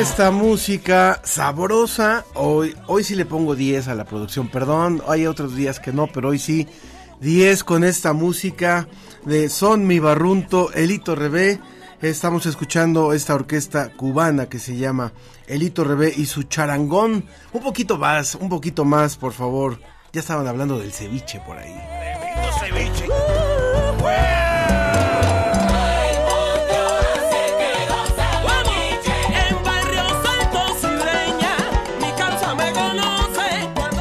Esta música sabrosa, hoy, hoy sí le pongo 10 a la producción, perdón, hay otros días que no, pero hoy sí, 10 con esta música de Son Mi Barrunto, Elito Rebé, estamos escuchando esta orquesta cubana que se llama Elito Rebé y su charangón, un poquito más, un poquito más, por favor, ya estaban hablando del ceviche por ahí. en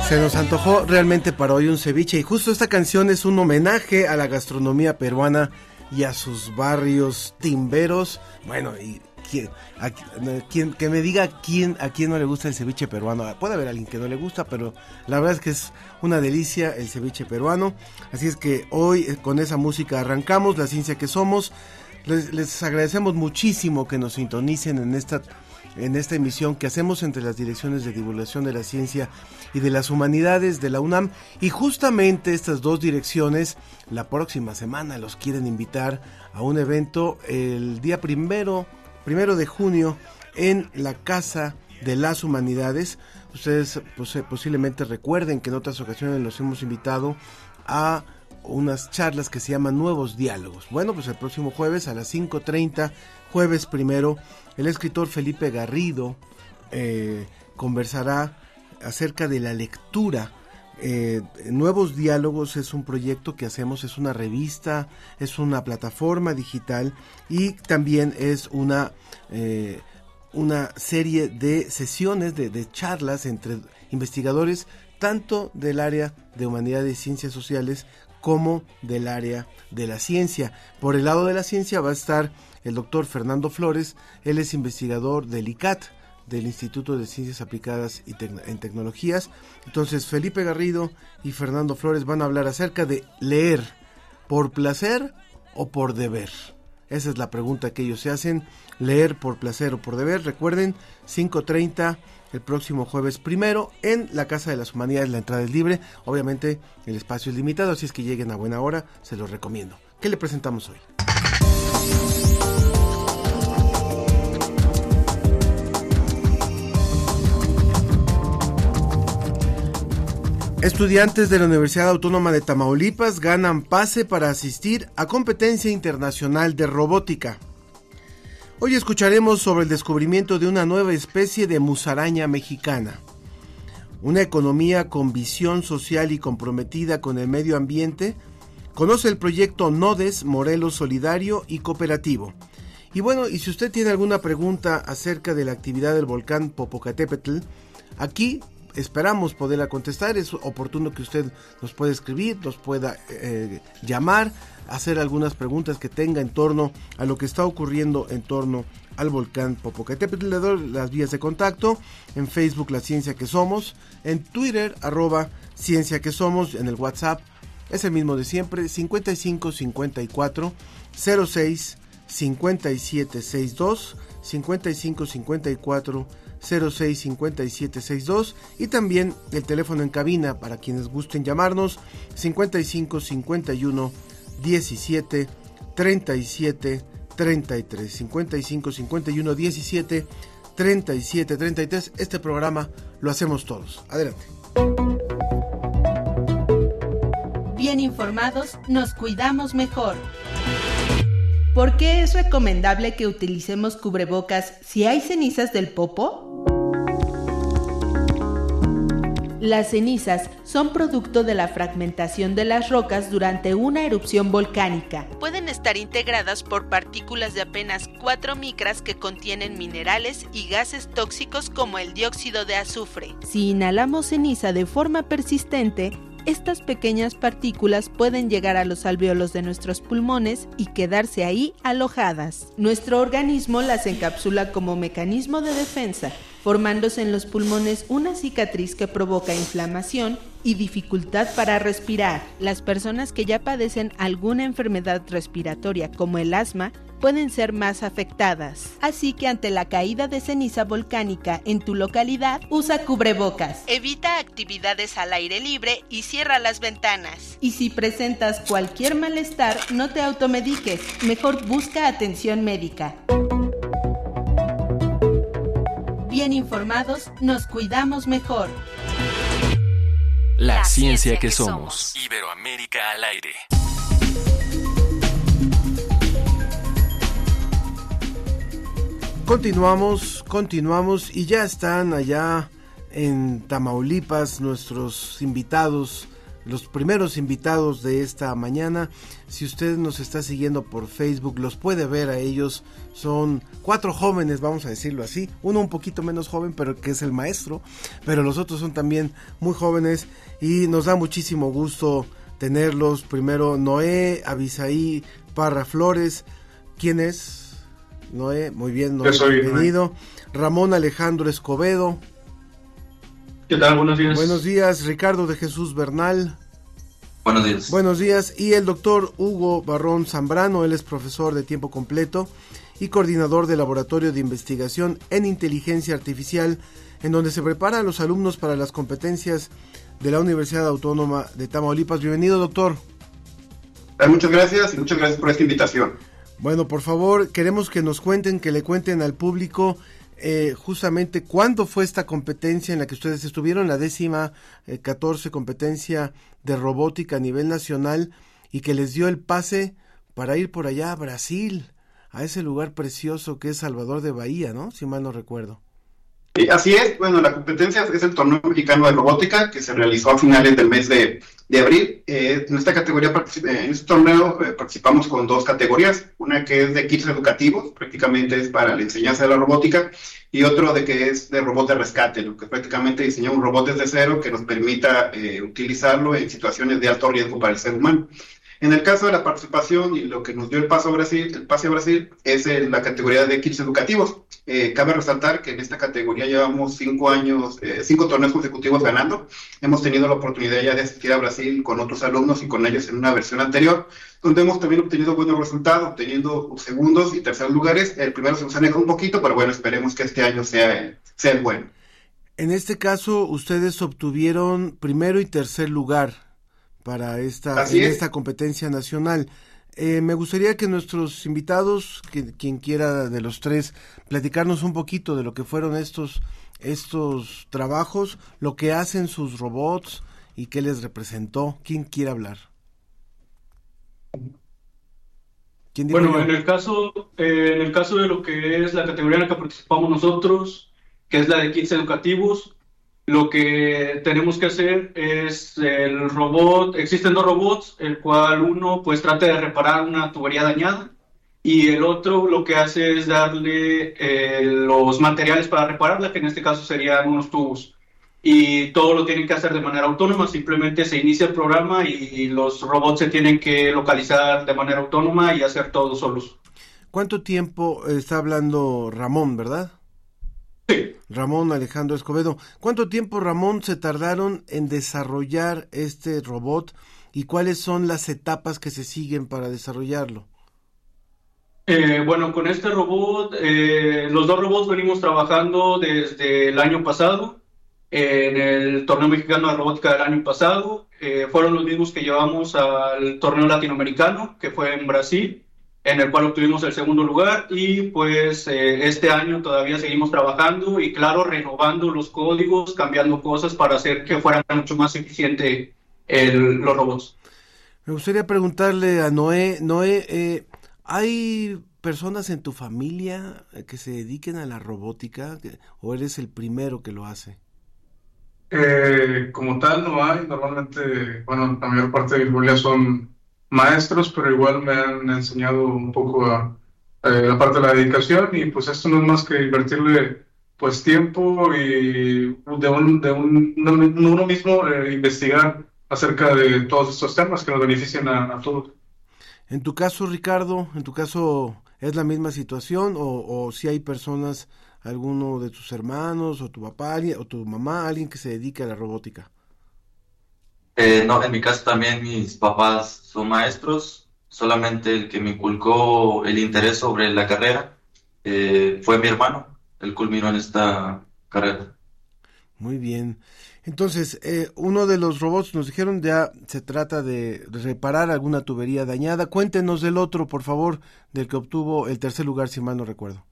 Se nos antojó realmente para hoy un ceviche y justo esta canción es un homenaje a la gastronomía peruana y a sus barrios timberos. Bueno, y quién- que me diga quién a quién no le gusta el ceviche peruano. Puede haber alguien que no le gusta, pero la verdad es que es una delicia el ceviche peruano. Así es que hoy eh, con esa música arrancamos la ciencia que somos. Les agradecemos muchísimo que nos sintonicen en esta en esta emisión que hacemos entre las direcciones de divulgación de la ciencia y de las humanidades de la UNAM. Y justamente estas dos direcciones, la próxima semana los quieren invitar a un evento el día primero, primero de junio en la Casa de las Humanidades. Ustedes pues, eh, posiblemente recuerden que en otras ocasiones los hemos invitado a unas charlas que se llaman Nuevos Diálogos. Bueno, pues el próximo jueves a las 5.30, jueves primero, el escritor Felipe Garrido eh, conversará acerca de la lectura. Eh, Nuevos Diálogos es un proyecto que hacemos, es una revista, es una plataforma digital y también es una, eh, una serie de sesiones, de, de charlas entre investigadores tanto del área de humanidades y ciencias sociales como del área de la ciencia. Por el lado de la ciencia va a estar el doctor Fernando Flores, él es investigador del ICAT, del Instituto de Ciencias Aplicadas y en Tecnologías. Entonces Felipe Garrido y Fernando Flores van a hablar acerca de leer por placer o por deber. Esa es la pregunta que ellos se hacen, leer por placer o por deber. Recuerden, 5.30 el próximo jueves primero en la Casa de las Humanidades. La entrada es libre, obviamente el espacio es limitado, así es que lleguen a buena hora, se los recomiendo. ¿Qué le presentamos hoy? Estudiantes de la Universidad Autónoma de Tamaulipas ganan pase para asistir a competencia internacional de robótica. Hoy escucharemos sobre el descubrimiento de una nueva especie de musaraña mexicana. Una economía con visión social y comprometida con el medio ambiente. Conoce el proyecto Nodes Morelos Solidario y Cooperativo. Y bueno, y si usted tiene alguna pregunta acerca de la actividad del volcán Popocatépetl, aquí esperamos poderla contestar. Es oportuno que usted nos pueda escribir, nos pueda eh, llamar, hacer algunas preguntas que tenga en torno a lo que está ocurriendo en torno al volcán Popocatépetl. Le doy las vías de contacto en Facebook La Ciencia que Somos, en Twitter arroba Ciencia que Somos, en el WhatsApp es el mismo de siempre 55 54 06 57 62 55 54 06 57 62 y también el teléfono en cabina para quienes gusten llamarnos 55 51 17 37 33 55 51 17 37 33 este programa lo hacemos todos adelante Bien informados, nos cuidamos mejor. ¿Por qué es recomendable que utilicemos cubrebocas si hay cenizas del popo? Las cenizas son producto de la fragmentación de las rocas durante una erupción volcánica. Pueden estar integradas por partículas de apenas 4 micras que contienen minerales y gases tóxicos como el dióxido de azufre. Si inhalamos ceniza de forma persistente, estas pequeñas partículas pueden llegar a los alvéolos de nuestros pulmones y quedarse ahí alojadas. Nuestro organismo las encapsula como mecanismo de defensa, formándose en los pulmones una cicatriz que provoca inflamación y dificultad para respirar. Las personas que ya padecen alguna enfermedad respiratoria como el asma pueden ser más afectadas. Así que ante la caída de ceniza volcánica en tu localidad, usa cubrebocas. Evita actividades al aire libre y cierra las ventanas. Y si presentas cualquier malestar, no te automediques, mejor busca atención médica. Bien informados, nos cuidamos mejor. La, ciencia, que, somos. Iberoamérica al aire. Continuamos, continuamos y ya están allá en Tamaulipas nuestros invitados, los primeros invitados de esta mañana. Si usted nos está siguiendo por Facebook, los puede ver a ellos. Son cuatro jóvenes, vamos a decirlo así. Uno un poquito menos joven, pero que es el maestro. Pero los otros son también muy jóvenes y nos da muchísimo gusto tenerlos. Primero Noé Abisaí Parra Flores. ¿Quién es? Noé, muy bien, Noé, bienvenido. Ramón Alejandro Escobedo. ¿Qué tal? Buenos días. Buenos días, Ricardo de Jesús Bernal. Buenos días. Buenos días. Y el doctor Hugo Barrón Zambrano, él es profesor de tiempo completo y coordinador del Laboratorio de Investigación en Inteligencia Artificial, en donde se prepara a los alumnos para las competencias de la Universidad Autónoma de Tamaulipas. Bienvenido, doctor. Eh, Muchas gracias y muchas gracias por esta invitación. Bueno, por favor, queremos que nos cuenten, que le cuenten al público eh, justamente cuándo fue esta competencia en la que ustedes estuvieron, la décima eh, 14 competencia de robótica a nivel nacional y que les dio el pase para ir por allá a Brasil, a ese lugar precioso que es Salvador de Bahía, ¿no? Si mal no recuerdo. Sí, así es, bueno, la competencia es el torneo mexicano de robótica que se realizó a finales del mes de, de abril. Eh, en esta categoría, eh, en este torneo eh, participamos con dos categorías, una que es de kits educativos, prácticamente es para la enseñanza de la robótica, y otro de que es de robot de rescate, lo que prácticamente diseñó un robot desde cero que nos permita utilizarlo en situaciones de alto riesgo para el ser humano. En el caso de la participación y lo que nos dio el paso a Brasil, el pase a Brasil es en la categoría de kits educativos. Eh, cabe resaltar que en esta categoría llevamos cinco años, eh, cinco torneos consecutivos ganando. Hemos tenido la oportunidad ya de asistir a Brasil con otros alumnos y con ellos en una versión anterior, donde hemos también obtenido buenos resultados, obteniendo segundos y terceros lugares. El primero se nos ha negado un poquito, pero bueno, esperemos que este año sea, el- sea el bueno. En este caso, ustedes obtuvieron primero y tercer lugar para esta, Así en es. esta competencia nacional. Eh, me gustaría que nuestros invitados, que, quien quiera de los tres, platicarnos un poquito de lo que fueron estos, estos trabajos, lo que hacen sus robots y qué les representó. ¿Quién quiere hablar? ¿Quién dijo Bueno, yo? en el caso, eh, en el caso de lo que es la categoría en la que participamos nosotros, que es la de kits educativos, lo que tenemos que hacer es el robot, existen dos robots, el cual uno pues trata de reparar una tubería dañada y el otro lo que hace es darle eh, los materiales para repararla, que en este caso serían unos tubos. Y todo lo tienen que hacer de manera autónoma, simplemente se inicia el programa y los robots se tienen que localizar de manera autónoma y hacer todo solos. ¿Cuánto tiempo está hablando Ramón, verdad? Ramón Alejandro Escobedo. ¿Cuánto tiempo, Ramón, se tardaron en desarrollar este robot y cuáles son las etapas que se siguen para desarrollarlo? Eh, bueno, con este robot, eh, los dos robots venimos trabajando desde el año pasado, en el torneo mexicano de robótica del año pasado. Eh, fueron los mismos que llevamos al torneo latinoamericano, que fue en Brasil, en el cual obtuvimos el segundo lugar. Y pues eh, este año todavía seguimos trabajando y, claro, renovando los códigos, cambiando cosas para hacer que fuera mucho más eficiente el- los robots. Me gustaría preguntarle a Noé, Noé, eh, ¿hay personas en tu familia eh, que se dediquen a la robótica o eres el primero que lo hace? Eh, como tal no hay, normalmente, bueno, la mayor parte de mis familia son maestros, pero igual me han enseñado un poco a, eh, la parte de la dedicación y pues esto no es más que invertirle pues tiempo y de, un, de un, uno mismo eh, investigar acerca de todos estos temas que nos benefician a, a todos. En tu caso, Ricardo, en tu caso, ¿es la misma situación o, o si hay personas, alguno de tus hermanos o tu papá o tu mamá, alguien que se dedique a la robótica? Eh, no, en mi caso también mis papás son maestros, solamente el que me inculcó el interés sobre la carrera eh, fue mi hermano, él culminó en esta carrera. Muy bien. Entonces, eh, uno de los robots nos dijeron ya se trata de reparar alguna tubería dañada. Cuéntenos del otro, por favor, del que obtuvo el tercer lugar, si mal no recuerdo.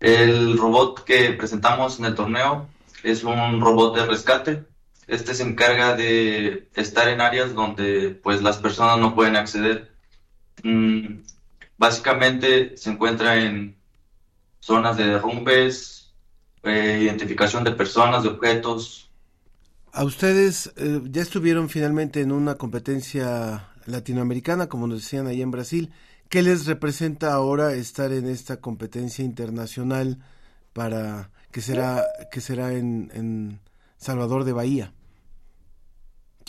El robot que presentamos en el torneo es un robot de rescate. Este se encarga de estar en áreas donde pues las personas no pueden acceder. Mm, básicamente se encuentra en zonas de derrumbes, eh, identificación de personas, de objetos. A ustedes eh, ya estuvieron finalmente en una competencia latinoamericana, como nos decían ahí en Brasil. ¿Qué les representa ahora estar en esta competencia internacional para que será que será en, en Salvador de Bahía?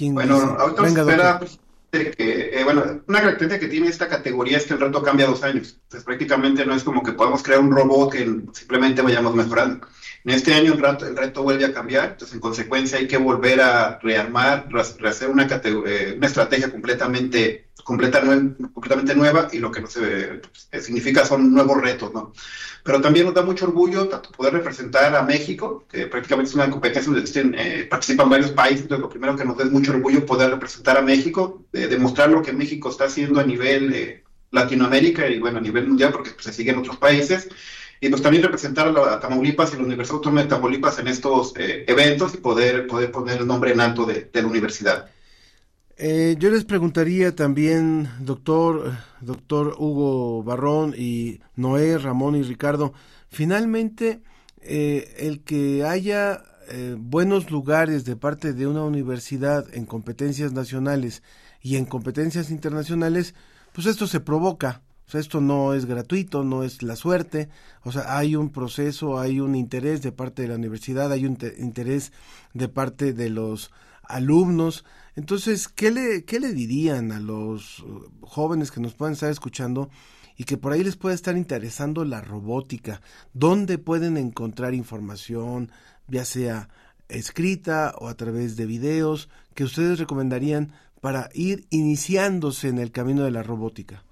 ¿Quién Bueno, dice? ahorita Venga, espera pues, de que, eh, bueno, una característica que tiene esta categoría es que el reto cambia dos años. Entonces, prácticamente no es como que podamos crear un robot que simplemente vayamos mejorando. En este año el reto, el reto vuelve a cambiar, entonces en consecuencia hay que volver a rearmar, re- rehacer una, eh, una estrategia completamente, completamente nueva y lo que nos eh, significa son nuevos retos, ¿no? Pero también nos da mucho orgullo poder representar a México, que prácticamente es una competencia donde eh, participan varios países, entonces lo primero que nos da es mucho orgullo poder representar a México, de- demostrar lo que México está haciendo a nivel Latinoamérica y bueno, a nivel mundial, porque pues, se sigue en otros países, y pues también representar a, Tamaulipas y la Universidad Autónoma de Tamaulipas en estos eh, eventos y poder, poder poner el nombre en alto de la universidad. Eh, yo les preguntaría también, doctor, doctor Hugo Barrón y Noé, Ramón y Ricardo, finalmente eh, el que haya eh, buenos lugares de parte de una universidad en competencias nacionales y en competencias internacionales, pues esto se provoca. O sea, esto no es gratuito, no es la suerte. O sea, hay un proceso, hay un interés de parte de la universidad, hay un te- interés de parte de los alumnos. Entonces, ¿qué le, qué le dirían a los uh, jóvenes que nos puedan estar escuchando y que por ahí les pueda estar interesando la robótica? ¿Dónde pueden encontrar información, ya sea escrita o a través de videos, que ustedes recomendarían para ir iniciándose en el camino de la robótica?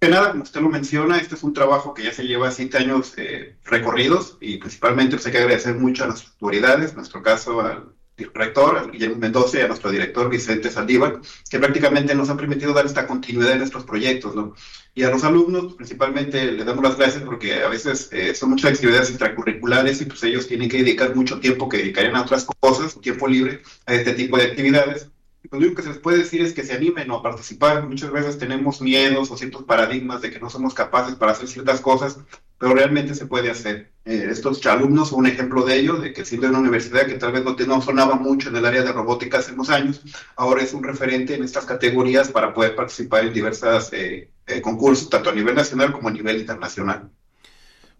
Que nada, como usted lo menciona, este es un trabajo que ya se lleva siete años eh, recorridos y principalmente pues, hay que agradecer mucho a nuestras autoridades, en nuestro caso al rector, Guillermo Mendoza y a nuestro director Vicente Saldívar, que prácticamente nos han permitido dar esta continuidad en nuestros proyectos, ¿no? Y a los alumnos, principalmente, les damos las gracias porque a veces eh, son muchas actividades extracurriculares y pues ellos tienen que dedicar mucho tiempo que dedicarían a otras cosas, tiempo libre, a este tipo de actividades. Lo único que se les puede decir es que se animen a participar. Muchas veces tenemos miedos o ciertos paradigmas de que no somos capaces para hacer ciertas cosas, pero realmente se puede hacer. Eh, estos alumnos son un ejemplo de ello, de que siendo en una universidad que tal vez no, no sonaba mucho en el área de robótica hace unos años, ahora es un referente en estas categorías para poder participar en diversos concursos, tanto a nivel nacional como a nivel internacional.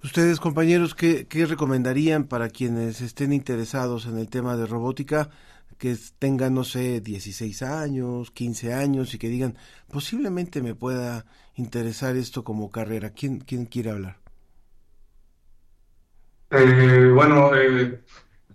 Ustedes, compañeros, ¿qué, qué recomendarían para quienes estén interesados en el tema de robótica? Que tengan, no sé, 16 años, 15 años y que digan, posiblemente me pueda interesar esto como carrera. ¿Quién, quién quiere hablar? Eh, bueno, eh,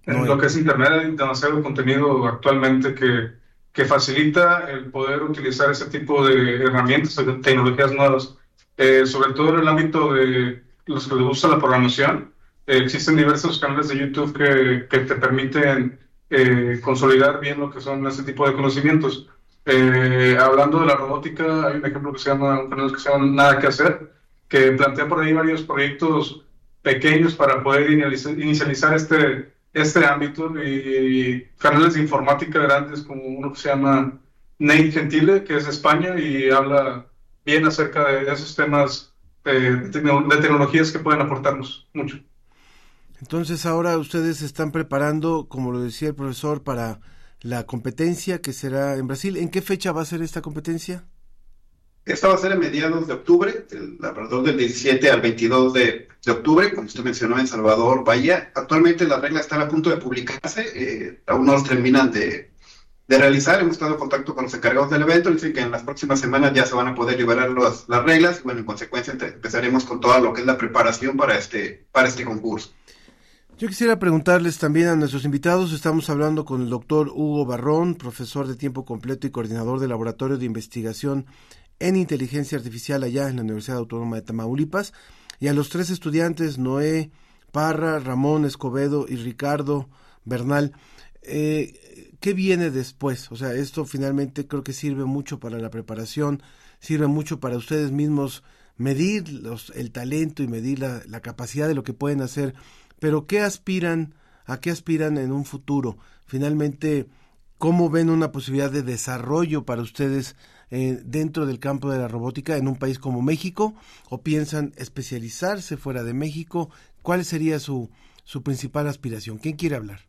en lo que es Internet hay demasiado contenido actualmente que, que facilita el poder utilizar ese tipo de herramientas, de tecnologías nuevas, Eh, sobre todo en el ámbito de los que les gusta la programación. eh, existen diversos canales de YouTube que, que te permiten eh, consolidar bien lo que son ese tipo de conocimientos. Eh, hablando de la robótica, hay un ejemplo que se llama, un canal que se llama Nada que hacer, que plantea por ahí varios proyectos pequeños para poder inicializar, inicializar este, este ámbito y canales de informática grandes como uno que se llama Nate Gentile, que es de España y habla bien acerca de esos temas eh, de, tecno- de tecnologías que pueden aportarnos mucho. Entonces ahora ustedes se están preparando, como lo decía el profesor, para la competencia que será en Brasil. ¿En qué fecha va a ser esta competencia? Esta va a ser a mediados de octubre, el- alrededor del 17 al 22 de, de octubre, como usted mencionó, en Salvador, Bahía. Actualmente las reglas están a punto de publicarse, eh, aún no terminan de, de realizar. Hemos estado en contacto con los encargados del evento, dicen que en las próximas semanas ya se van a poder liberar las, las reglas y bueno, en consecuencia empezaremos con toda lo que es la preparación para este, para este concurso. Yo quisiera preguntarles también a nuestros invitados, estamos hablando con el doctor Hugo Barrón, profesor de tiempo completo y coordinador del Laboratorio de Investigación en Inteligencia Artificial allá en la Universidad Autónoma de Tamaulipas, y a los tres estudiantes, Noé, Parra, Ramón Escobedo y Ricardo Bernal. Eh, ¿Qué viene después? O sea, esto finalmente creo que sirve mucho para la preparación, sirve mucho para ustedes mismos medir los, el talento y medir la, la capacidad de lo que pueden hacer, pero ¿qué aspiran, a qué aspiran en un futuro? Finalmente, ¿cómo ven una posibilidad de desarrollo para ustedes eh, dentro del campo de la robótica en un país como México? ¿O piensan especializarse fuera de México? ¿Cuál sería su, su principal aspiración? ¿Quién quiere hablar?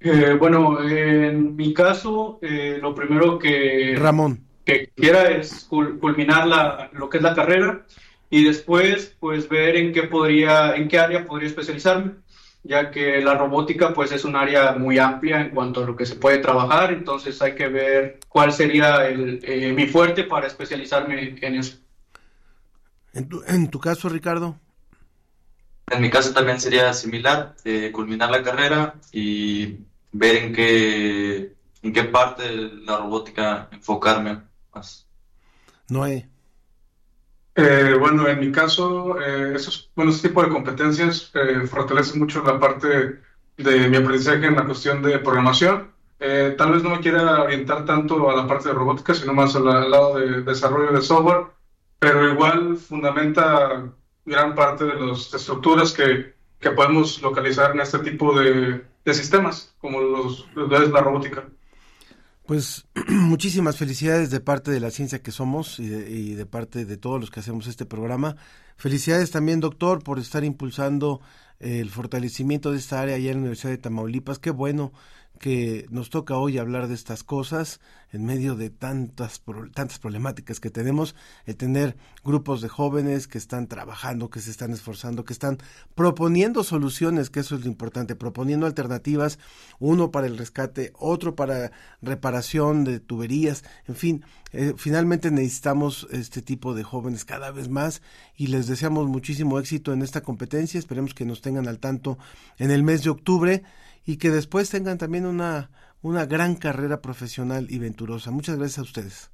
Eh, bueno, en mi caso, eh, lo primero que, Ramón. que quiera es cul- culminar la, lo que es la carrera y después, pues, ver en qué podría, en qué área podría especializarme, ya que la robótica, pues, es un área muy amplia en cuanto a lo que se puede trabajar, entonces hay que ver cuál sería el, eh, mi fuerte para especializarme en eso. En tu, en tu caso, Ricardo. En mi caso también sería similar, eh, culminar la carrera y ver en qué, en qué parte de la robótica enfocarme más. Noé. Eh, bueno, en mi caso, eh, esos, bueno, ese tipo de competencias eh, fortalecen mucho la parte de mi aprendizaje en la cuestión de programación. Eh, tal vez no me quiera orientar tanto a la parte de robótica, sino más al, al lado de desarrollo de software, pero igual fundamenta gran parte de las estructuras que, que podemos localizar en este tipo de, de sistemas, como los, lo es la robótica. Pues muchísimas felicidades de parte de la ciencia que somos y de, y de parte de todos los que hacemos este programa. Felicidades también, doctor, por estar impulsando el fortalecimiento de esta área allá en la Universidad de Tamaulipas. Qué bueno que nos toca hoy hablar de estas cosas en medio de tantas tantas problemáticas que tenemos, el tener grupos de jóvenes que están trabajando, que se están esforzando, que están proponiendo soluciones, que eso es lo importante, proponiendo alternativas, uno para el rescate, otro para reparación de tuberías, en fin, eh, finalmente necesitamos este tipo de jóvenes cada vez más y les deseamos muchísimo éxito en esta competencia, esperemos que nos tengan al tanto en el mes de octubre y que después tengan también una, una gran carrera profesional y venturosa. Muchas gracias a ustedes.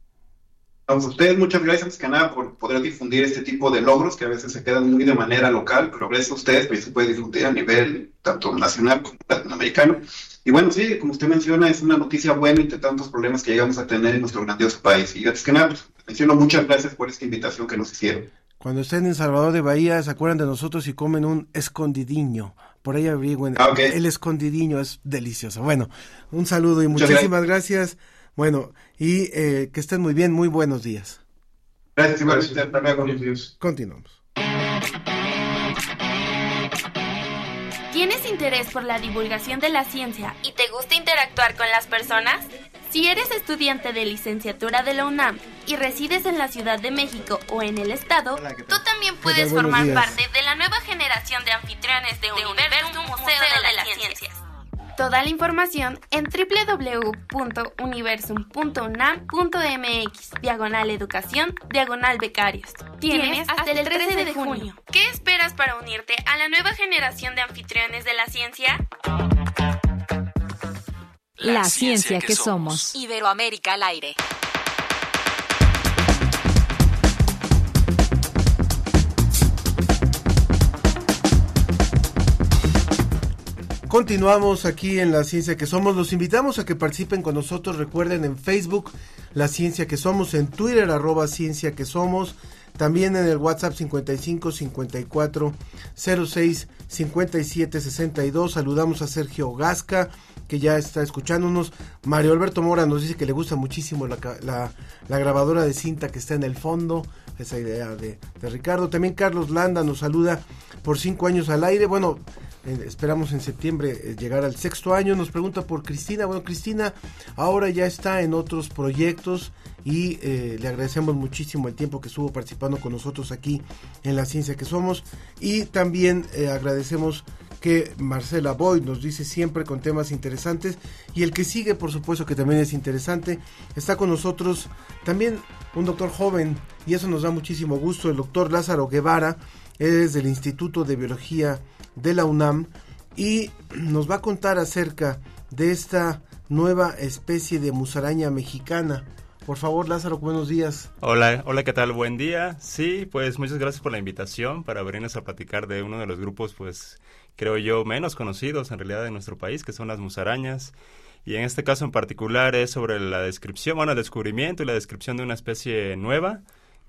A ustedes muchas gracias, más que nada, por poder difundir este tipo de logros que a veces se quedan muy de manera local, pero gracias a ustedes pues, se puede difundir a nivel tanto nacional como latinoamericano. Y bueno, sí, como usted menciona, es una noticia buena entre tantos problemas que llegamos a tener en nuestro grandioso país. Y antes que nada, pues, menciono muchas gracias por esta invitación que nos hicieron. Cuando estén en Salvador de Bahía, se acuerdan de nosotros y comen un escondidiño. Por ahí averigüen. Ah, ok. El escondidiño es delicioso. Bueno, un saludo y Muchas muchísimas gracias. Bueno, y eh, que estén muy bien. Muy buenos días. Gracias. Hasta luego. Continuamos. ¿Tienes interés por la divulgación de la ciencia y te gusta interactuar con las personas? Si eres estudiante de licenciatura de la UNAM y resides en la Ciudad de México o en el estado, tú también puedes formar días. parte de la nueva generación de anfitriones de, Universum Museo, de, las Ciencias. Toda la información en www.universum.unam.mx, diagonal educación, diagonal becarios. Tienes hasta el 13 de junio. ¿Qué esperas para unirte a la nueva generación de anfitriones de la ciencia? La ciencia que somos. Iberoamérica al aire. Continuamos aquí en La Ciencia que Somos. Los invitamos a que participen con nosotros. Recuerden en Facebook La Ciencia que Somos, en Twitter arroba Ciencia que Somos, también en el WhatsApp 55 54 06 57 62. Saludamos a Sergio Gasca que ya está escuchándonos. Mario Alberto Mora nos dice que le gusta muchísimo la, la- grabadora de cinta que está en el fondo. esa idea de, de Ricardo. También Carlos Landa nos saluda por cinco años al aire. Bueno, eh, esperamos en septiembre eh, llegar al sexto año. Nos pregunta por Cristina. Bueno, Cristina ahora ya está en otros proyectos y eh, le agradecemos muchísimo el tiempo que estuvo participando con nosotros aquí en La Ciencia que Somos. Y también agradecemos que Marcela Boyd nos dice siempre con temas interesantes y el que sigue por supuesto que también es interesante está con nosotros también un doctor joven y eso nos da muchísimo gusto el doctor Lázaro Guevara es del Instituto de Biología de la UNAM y nos va a contar acerca de esta nueva especie de musaraña mexicana por favor, Lázaro, buenos días. Hola, hola, ¿qué tal? Buen día. Sí, pues muchas gracias por la invitación para venirnos a platicar de uno de los grupos, pues creo yo, menos conocidos en realidad en nuestro país, que son las musarañas. Y en este caso en particular es sobre la descripción, bueno, el descubrimiento y la descripción de una especie nueva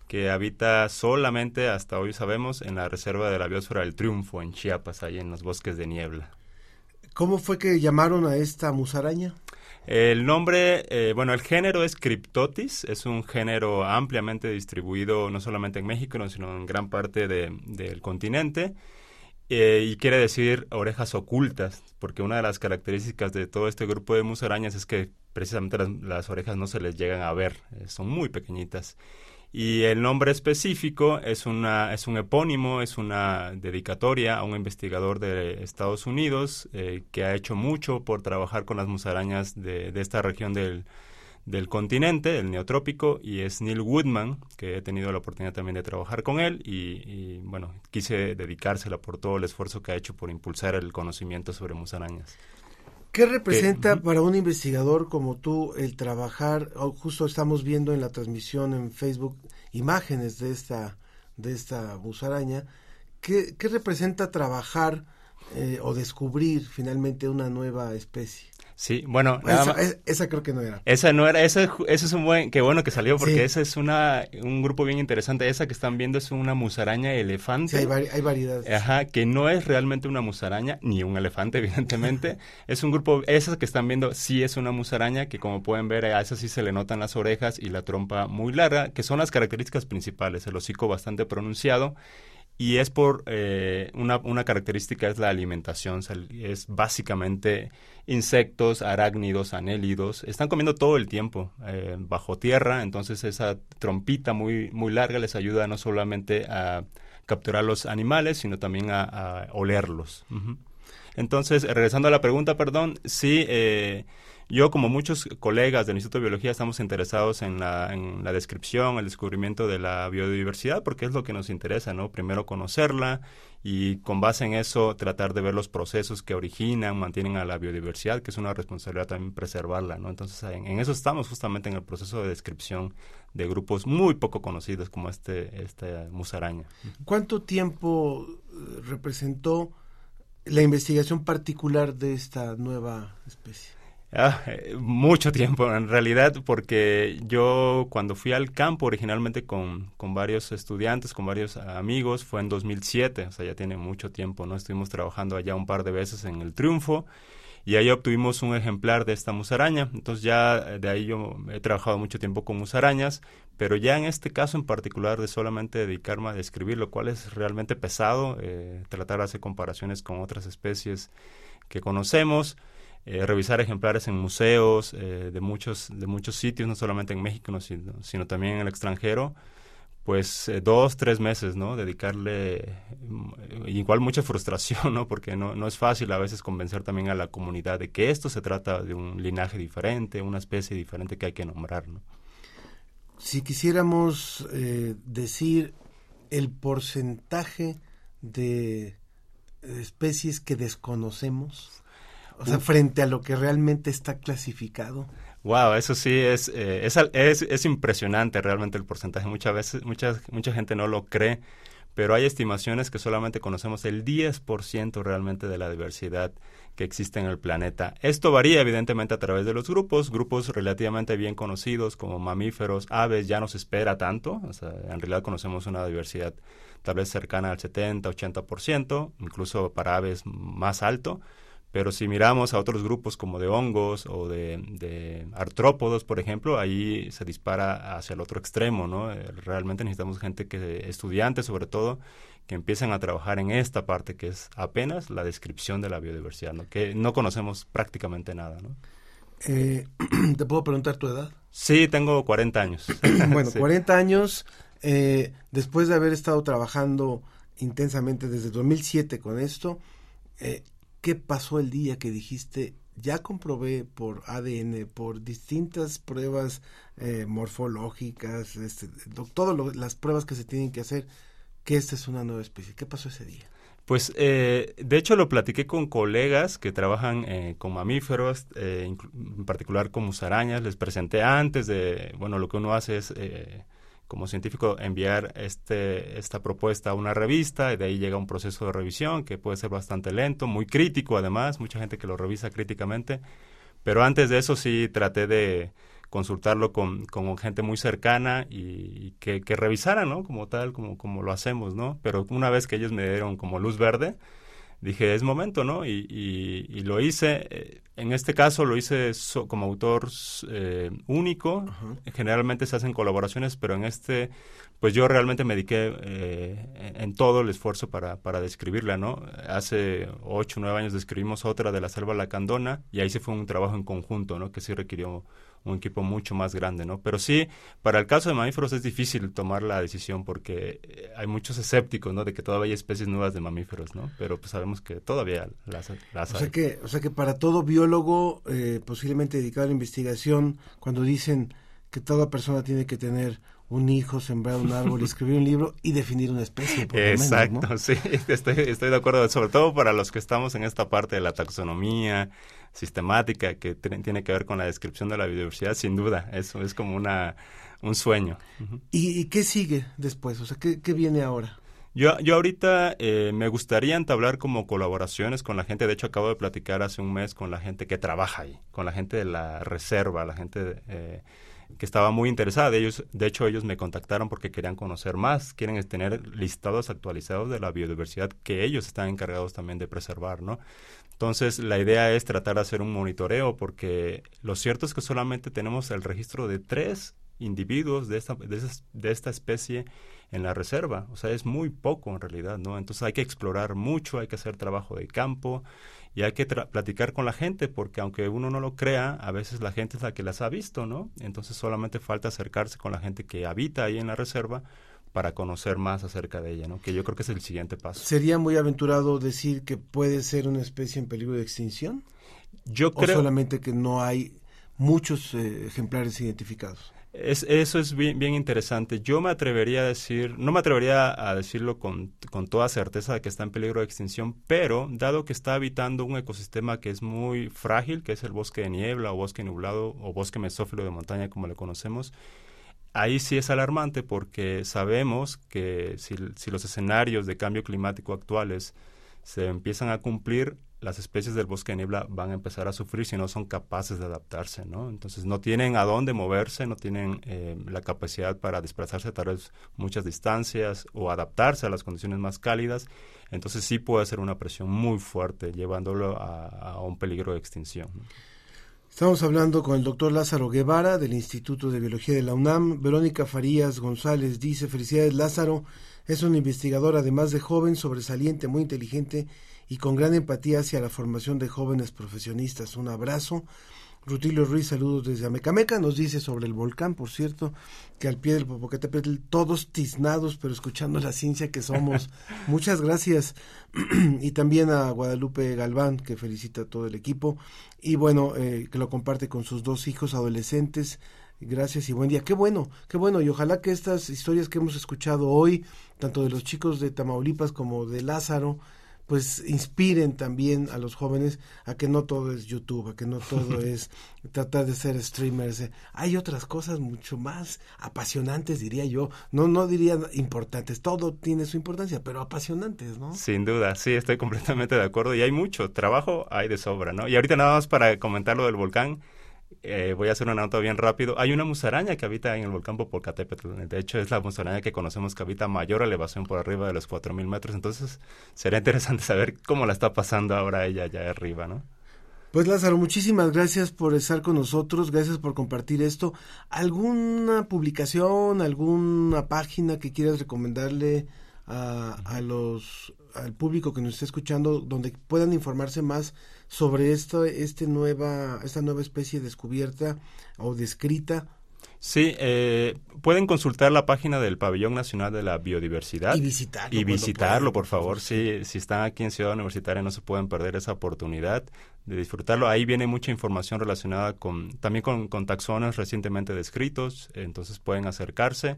que habita solamente, hasta hoy sabemos, en la reserva de la biosfera del Triunfo, en Chiapas, ahí en los bosques de niebla. ¿Cómo fue que llamaron a esta musaraña? El nombre, eh, bueno, el género es Cryptotis, es un género ampliamente distribuido no solamente en México, sino en gran parte de, del continente. Eh, y quiere decir orejas ocultas, porque una de las características de todo este grupo de musarañas es que precisamente las, orejas no se les llegan a ver, eh, son muy pequeñitas. Y el nombre específico es, una, es un epónimo, es una dedicatoria a un investigador de Estados Unidos eh, que ha hecho mucho por trabajar con las musarañas de esta región del, del continente, el neotrópico, y es Neil Woodman, que he tenido la oportunidad también de trabajar con él, y, y, bueno, quise dedicársela por todo el esfuerzo que ha hecho por impulsar el conocimiento sobre musarañas. ¿Qué representa que, para un investigador como tú el trabajar, justo estamos viendo en la transmisión en Facebook imágenes de esta, de esta musaraña, ¿qué, qué representa trabajar eh, o descubrir finalmente una nueva especie? Sí, bueno, esa, más, esa, creo que no era. Esa no era, esa, ese es un buen, qué bueno que salió porque sí. ese es una, un grupo bien interesante. Esa que están viendo es una musaraña elefante. Sí, hay, hay variedades. Ajá, que no es realmente una musaraña, ni un elefante, evidentemente. es un grupo, esa que están viendo sí es una musaraña, que como pueden ver, a esa sí se le notan las orejas y la trompa muy larga, que son las características principales, el hocico bastante pronunciado y es por eh, una, una, característica es la alimentación, es básicamente insectos, arácnidos, anélidos, están comiendo todo el tiempo eh, bajo tierra, entonces esa trompita muy, muy larga les ayuda no solamente a capturar los animales, sino también a, olerlos. Entonces, regresando a la pregunta, perdón, sí, eh, yo, como muchos colegas del Instituto de Biología, estamos interesados en la, descripción, el descubrimiento de la biodiversidad, porque es lo que nos interesa, ¿no? Primero conocerla y con base en eso tratar de ver los procesos que originan, mantienen a la biodiversidad, que es una responsabilidad también preservarla, ¿no? Entonces, en, en eso estamos justamente en el proceso de descripción de grupos muy poco conocidos como este, esta musaraña. ¿Cuánto tiempo eh, representó la investigación particular de esta nueva especie? Ah, eh, mucho tiempo en realidad porque yo cuando fui al campo originalmente con, con, varios estudiantes, con varios amigos, fue en 2007, o sea, ya tiene mucho tiempo, ¿no? Estuvimos trabajando allá un par de veces en el Triunfo y ahí obtuvimos un ejemplar de esta musaraña. Entonces ya de ahí yo he trabajado mucho tiempo con musarañas, pero ya en este caso en particular de solamente dedicarme a describir, lo cual es realmente pesado, eh, tratar de hacer comparaciones con otras especies que conocemos. Eh, revisar ejemplares en museos eh, de muchos de muchos sitios no solamente en México no, sino, sino, también en el extranjero pues eh, dos tres meses no dedicarle igual mucha frustración no porque no, no es fácil a veces convencer también a la comunidad de que esto se trata de un linaje diferente una especie diferente que hay que nombrar no si quisiéramos decir el porcentaje de especies que desconocemos o sea, frente a lo que realmente está clasificado. Wow, eso sí es, eh, es, es, es, impresionante realmente el porcentaje. Muchas veces, mucha, mucha gente no lo cree, pero hay estimaciones que solamente conocemos el 10% realmente de la diversidad que existe en el planeta. Esto varía evidentemente a través de los grupos, grupos relativamente bien conocidos como mamíferos, aves, ya no se espera tanto, o sea, en realidad conocemos una diversidad tal vez cercana al 70, 80%, incluso para aves más alto Pero si miramos a otros grupos como de hongos o de, de artrópodos, por ejemplo, ahí se dispara hacia el otro extremo, ¿no? Eh, Realmente necesitamos gente que, estudiantes sobre todo, que empiecen a trabajar en esta parte que es apenas la descripción de la biodiversidad, ¿no? Que no conocemos prácticamente nada, ¿no? Eh, ¿Te puedo preguntar tu edad? Sí, tengo 40 años. bueno, Sí. 40 años, eh, después de haber estado trabajando intensamente desde 2007 con esto, eh, ¿qué pasó el día que dijiste, ya comprobé por ADN, por distintas pruebas eh, morfológicas, este, todas las pruebas que se tienen que hacer, que esta es una nueva especie? ¿Qué pasó ese día? Pues eh, de hecho lo platiqué con colegas que trabajan eh, con mamíferos, eh, en particular con musarañas. Les presenté antes de, bueno, lo que uno hace es como científico enviar este, esta propuesta a una revista y de ahí llega un proceso de revisión que puede ser bastante lento, muy crítico además, mucha gente que lo revisa críticamente. Pero antes de eso sí traté de consultarlo con, con gente muy cercana y, que, que revisara, ¿no? Como tal, como, como lo hacemos, ¿no? Pero una vez que ellos me dieron como luz verde, dije, es momento, ¿no? Y, y, y lo hice, eh, en este caso lo hice so- como autor eh, único, generalmente se hacen colaboraciones, pero en este, pues yo realmente me dediqué eh, en todo el esfuerzo para, para describirla, ¿no? Hace ocho, nueve años describimos otra de la selva lacandona y ahí sí fue un trabajo en conjunto, ¿no? Que sí requirió un equipo mucho más grande, ¿no? Pero sí, para el caso de mamíferos es difícil tomar la decisión porque eh, hay muchos escépticos, ¿no? De que todavía hay especies nuevas de mamíferos, ¿no? Pero pues sabemos que todavía las, las O hay. sea que, o sea que para todo biólogo eh, posiblemente dedicado a la investigación, cuando dicen que toda persona tiene que tener un hijo, sembrar un árbol, escribir un libro y definir una especie, por lo menos, ¿no? Exacto, sí, estoy, estoy de acuerdo, sobre todo para los que estamos en esta parte de la taxonomía sistemática que tiene, que ver con la descripción de la biodiversidad, sin duda, eso es como una, un sueño. ¿Y, y qué sigue después? O sea, ¿qué, qué viene ahora? Yo, yo ahorita eh, me gustaría entablar como colaboraciones con la gente, de hecho acabo de platicar hace un mes con la gente que trabaja ahí, con la gente de la reserva, la gente eh, que estaba muy interesada. De, ellos, de hecho, ellos me contactaron porque querían conocer más, quieren tener listados actualizados de la biodiversidad que ellos están encargados también de preservar, ¿no? Entonces, la idea es tratar de hacer un monitoreo porque lo cierto es que solamente tenemos el registro de tres individuos de esta, de, de esta especie en la reserva. O sea, es muy poco en realidad, ¿no? Entonces hay que explorar mucho, hay que hacer trabajo de campo y hay que platicar con la gente porque aunque uno no lo crea, a veces la gente es la que las ha visto, ¿no? Entonces solamente falta acercarse con la gente que habita ahí en la reserva para conocer más acerca de ella, ¿no? Que yo creo que es el siguiente paso. ¿Sería muy aventurado decir que puede ser una especie en peligro de extinción? Yo ¿O creo... solamente que no hay muchos eh, ejemplares identificados? Es, eso es bien, bien interesante. Yo me atrevería a decir, no me atrevería a decirlo con, con toda certeza de que está en peligro de extinción, pero dado que está habitando un ecosistema que es muy frágil, que es el bosque de niebla o bosque nublado o bosque mesófilo de montaña como le conocemos, ahí sí es alarmante porque sabemos que si, los escenarios de cambio climático actuales se empiezan a cumplir, las especies del bosque de niebla van a empezar a sufrir si no son capaces de adaptarse, ¿no? Entonces no tienen a dónde moverse, no tienen eh, la capacidad para desplazarse a través muchas distancias o adaptarse a las condiciones más cálidas. Entonces sí puede ser una presión muy fuerte, llevándolo a, un peligro de extinción. Estamos hablando con el doctor Lázaro Guevara del Instituto de Biología de la UNAM. Verónica Farías González dice, felicidades Lázaro, es un investigador además de joven, sobresaliente, muy inteligente y con gran empatía hacia la formación de jóvenes profesionistas. Un abrazo. Rutilio Ruiz, saludos desde Amecameca, nos dice sobre el volcán, por cierto, que al pie del Popocatépetl todos tiznados, pero escuchando la ciencia que somos. Muchas gracias. y también a Guadalupe Galván, que felicita a todo el equipo. Y bueno, eh, que lo comparte con sus dos hijos adolescentes. Gracias y buen día. Qué bueno, qué bueno. Y ojalá que estas historias que hemos escuchado hoy, tanto de los chicos de Tamaulipas como de Lázaro, pues inspiren también a los jóvenes a que no todo es YouTube, a que no todo es tratar de ser streamers. Hay otras cosas mucho más apasionantes, diría yo. No, no diría importantes, todo tiene su importancia, pero apasionantes, ¿no? Sin duda, sí, estoy completamente de acuerdo. Y hay mucho trabajo, hay de sobra, ¿no? Y ahorita nada más para comentar lo del volcán. Eh, voy a hacer una nota bien rápido. Hay una musaraña que habita en el volcán Popocatépetl. De hecho, es la musaraña que conocemos que habita mayor elevación por arriba de los 4.000 metros. Entonces, sería interesante saber cómo la está pasando ahora ella allá arriba, ¿no? Pues Lázaro, muchísimas gracias por estar con nosotros, gracias por compartir esto. ¿Alguna publicación, alguna página que quieras recomendarle a, a los al público que nos está escuchando donde puedan informarse más sobre esto, este nueva, esta nueva especie descubierta o descrita? Sí, eh, pueden consultar la página del Pabellón Nacional de la Biodiversidad. Y visitarlo. Y visitarlo, por favor. Sí, si están aquí en Ciudad Universitaria no se pueden perder esa oportunidad de disfrutarlo. Ahí viene mucha información relacionada con también con, con taxones recientemente descritos, entonces pueden acercarse.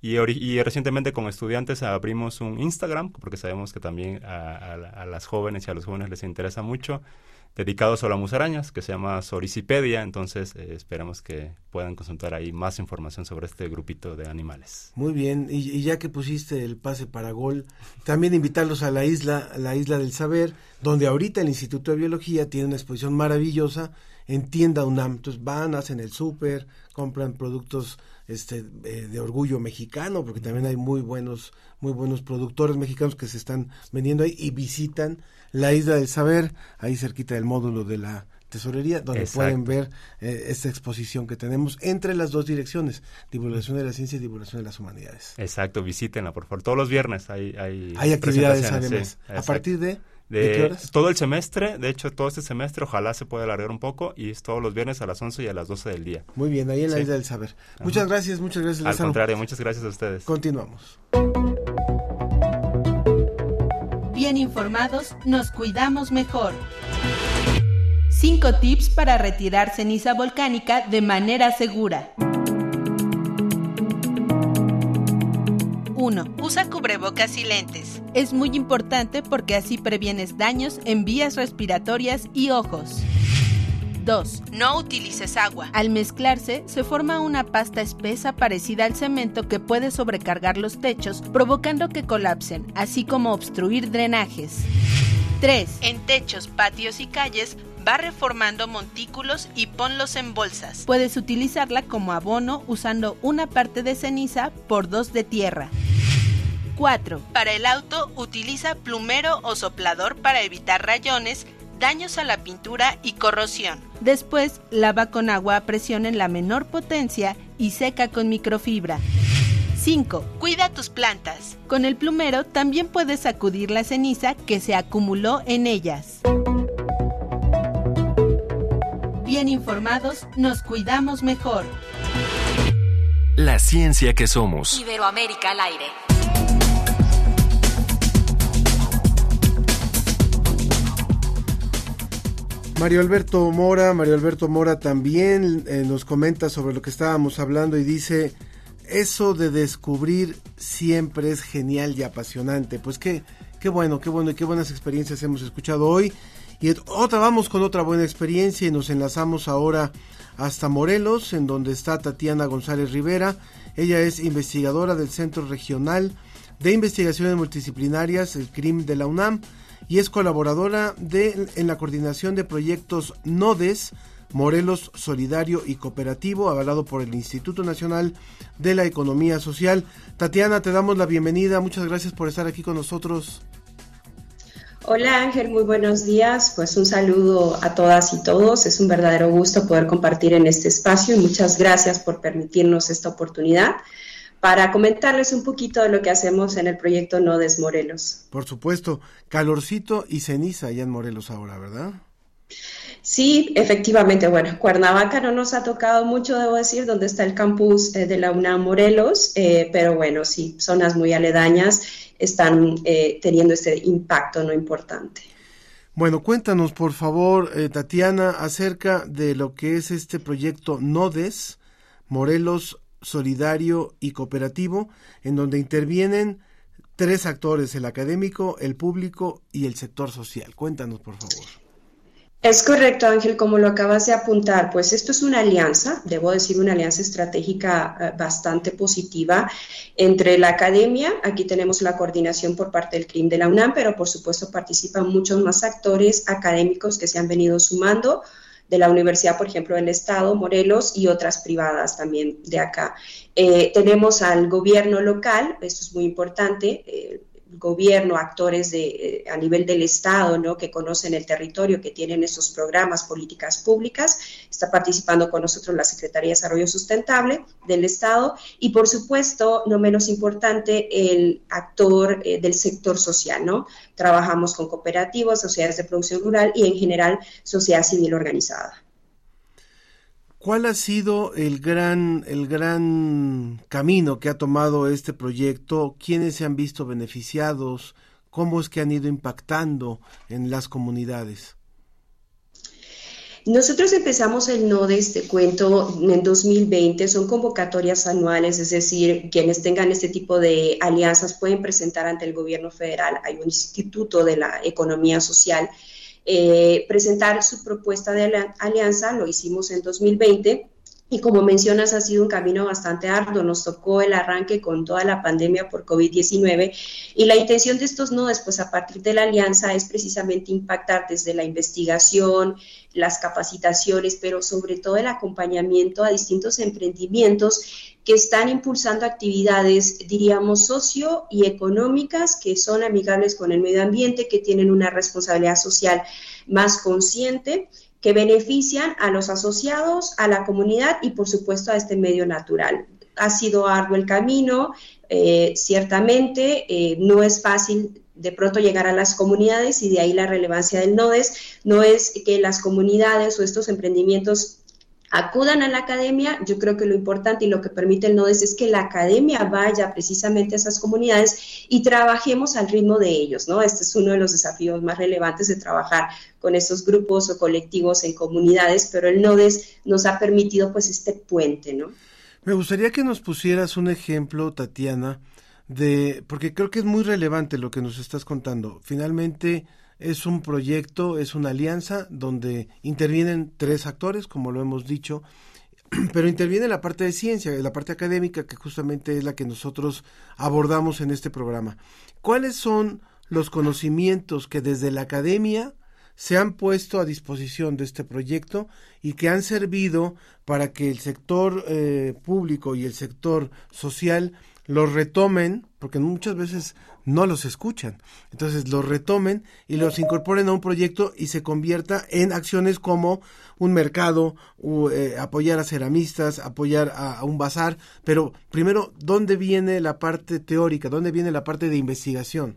Y, y, recientemente con estudiantes abrimos un Instagram, porque sabemos que también a, a, a, las jóvenes y a los jóvenes les interesa mucho, dedicado solo a musarañas, que se llama Soricipedia. Entonces eh, esperamos que puedan consultar ahí más información sobre este grupito de animales. Muy bien, y, ya que pusiste el pase para gol, también invitarlos a la isla, la isla del saber, donde ahorita el Instituto de Biología tiene una exposición maravillosa en tienda UNAM. Entonces van, hacen el súper, compran productos este eh, de orgullo mexicano porque también hay muy buenos muy buenos productores mexicanos que se están vendiendo ahí y visitan la isla del saber ahí cerquita del módulo de la tesorería donde Exacto. pueden ver eh, esta exposición que tenemos entre las dos direcciones divulgación de la ciencia y divulgación de las humanidades Exacto visítenla por favor todos los viernes hay hay, hay actividades además sí, a partir de de, ¿De todo el semestre, de hecho todo este semestre ojalá se pueda alargar un poco y es todos los viernes a las 11 y a las 12 del día. Muy bien, ahí en la sí. isla del saber. Ajá. Muchas gracias, muchas gracias. Al Lázaro. contrario, muchas gracias a ustedes. Continuamos. Bien informados, nos cuidamos mejor. Cinco tips para retirar ceniza volcánica de manera segura. 1. Usa cubrebocas y lentes. Es muy importante porque así previenes daños en vías respiratorias y ojos. 2. No utilices agua. Al mezclarse, se forma una pasta espesa parecida al cemento que puede sobrecargar los techos, provocando que colapsen, así como obstruir drenajes. 3. En techos, patios y calles, va reformando montículos y ponlos en bolsas. Puedes utilizarla como abono usando una parte de ceniza por dos de tierra. 4. Para el auto, utiliza plumero o soplador para evitar rayones, daños a la pintura y corrosión. Después, lava con agua a presión en la menor potencia y seca con microfibra. 5. Cuida tus plantas. Con el plumero también puedes sacudir la ceniza que se acumuló en ellas. Bien informados, nos cuidamos mejor. La ciencia que somos. Iberoamérica al aire. Mario Alberto Mora, Mario Alberto Mora también eh, nos comenta sobre lo que estábamos hablando y dice, eso de descubrir siempre es genial y apasionante. Pues qué, qué bueno, qué bueno y qué buenas experiencias hemos escuchado hoy. Y otra, vamos con otra buena experiencia y nos enlazamos ahora hasta Morelos, en donde está Tatiana González Rivera. Ella es investigadora del Centro Regional de Investigaciones Multidisciplinarias, el CRIM de la UNAM y es colaboradora en la coordinación de proyectos NODES, Morelos Solidario y Cooperativo, avalado por el Instituto Nacional de la Economía Social. Tatiana, te damos la bienvenida, muchas gracias por estar aquí con nosotros. Hola Ángel, muy buenos días. Pues un saludo a todas y todos. Es un verdadero gusto poder compartir en este espacio y muchas gracias por permitirnos esta oportunidad para comentarles un poquito de lo que hacemos en el proyecto Nodes Morelos. Por supuesto, calorcito y ceniza allá en Morelos ahora, ¿verdad? Sí, efectivamente. Bueno, Cuernavaca no nos ha tocado mucho, debo decir, donde está el campus eh, de la UNAM Morelos, eh, pero bueno, sí, zonas muy aledañas están eh, teniendo este impacto no importante. Bueno, cuéntanos, por favor, Tatiana, acerca de lo que es este proyecto NODES, Morelos solidario y cooperativo, en donde intervienen tres actores, el académico, el público y el sector social. Cuéntanos, por favor. Es correcto, Ángel, como lo acabas de apuntar, pues esto es una alianza, debo decir una alianza estratégica eh, bastante positiva entre la academia, aquí tenemos la coordinación por parte del CRIM de la UNAM, pero por supuesto participan muchos más actores académicos que se han venido sumando, de la universidad, por ejemplo, del Estado, Morelos, y otras privadas también de acá. Eh, tenemos al gobierno local, esto es muy importante, eh, gobierno, actores de, eh, a nivel del Estado, ¿no? que conocen el territorio, que tienen esos programas, políticas públicas. Está participando con nosotros la Secretaría de Desarrollo Sustentable del Estado y, por supuesto, no menos importante, el actor eh, del sector social. ¿no? Trabajamos con cooperativas, sociedades de producción rural y, en general, sociedad civil organizada. ¿Cuál ha sido el gran, el gran camino que ha tomado este proyecto? ¿Quiénes se han visto beneficiados? ¿Cómo es que han ido impactando en las comunidades? Nosotros empezamos el NODE, este cuento, en 2020. Son convocatorias anuales, es decir, quienes tengan este tipo de alianzas pueden presentar ante el gobierno federal. Hay un instituto de la economía social eh, presentar su propuesta de alianza, lo hicimos en 2020. Y como mencionas, ha sido un camino bastante arduo. Nos tocó el arranque con toda la pandemia por COVID-19 y la intención de estos nodos, pues a partir de la alianza, es precisamente impactar desde la investigación, las capacitaciones, pero sobre todo el acompañamiento a distintos emprendimientos que están impulsando actividades, diríamos, socio y económicas que son amigables con el medio ambiente, que tienen una responsabilidad social más consciente, que benefician a los asociados, a la comunidad y, por supuesto, a este medio natural. Ha sido arduo el camino, eh, ciertamente, eh, no es fácil de pronto llegar a las comunidades y de ahí la relevancia del NODES. No es que las comunidades o estos emprendimientos acudan a la academia, yo creo que lo importante y lo que permite el NODES es que la academia vaya precisamente a esas comunidades y trabajemos al ritmo de ellos, ¿no? Este es uno de los desafíos más relevantes de trabajar con estos grupos o colectivos en comunidades, pero el NODES nos ha permitido pues este puente, ¿no? Me gustaría que nos pusieras un ejemplo, Tatiana, de, porque creo que es muy relevante lo que nos estás contando. Finalmente, es un proyecto, es una alianza donde intervienen tres actores, como lo hemos dicho, pero interviene la parte de ciencia, la parte académica, que justamente es la que nosotros abordamos en este programa. ¿Cuáles son los conocimientos que desde la academia se han puesto a disposición de este proyecto y que han servido para que el sector eh, público y el sector social los retomen, porque muchas veces no los escuchan. Entonces los retomen y los incorporen a un proyecto y se convierta en acciones como un mercado, eh, apoyar a ceramistas, apoyar a, un bazar. Pero primero, ¿dónde viene la parte teórica? ¿Dónde viene la parte de investigación?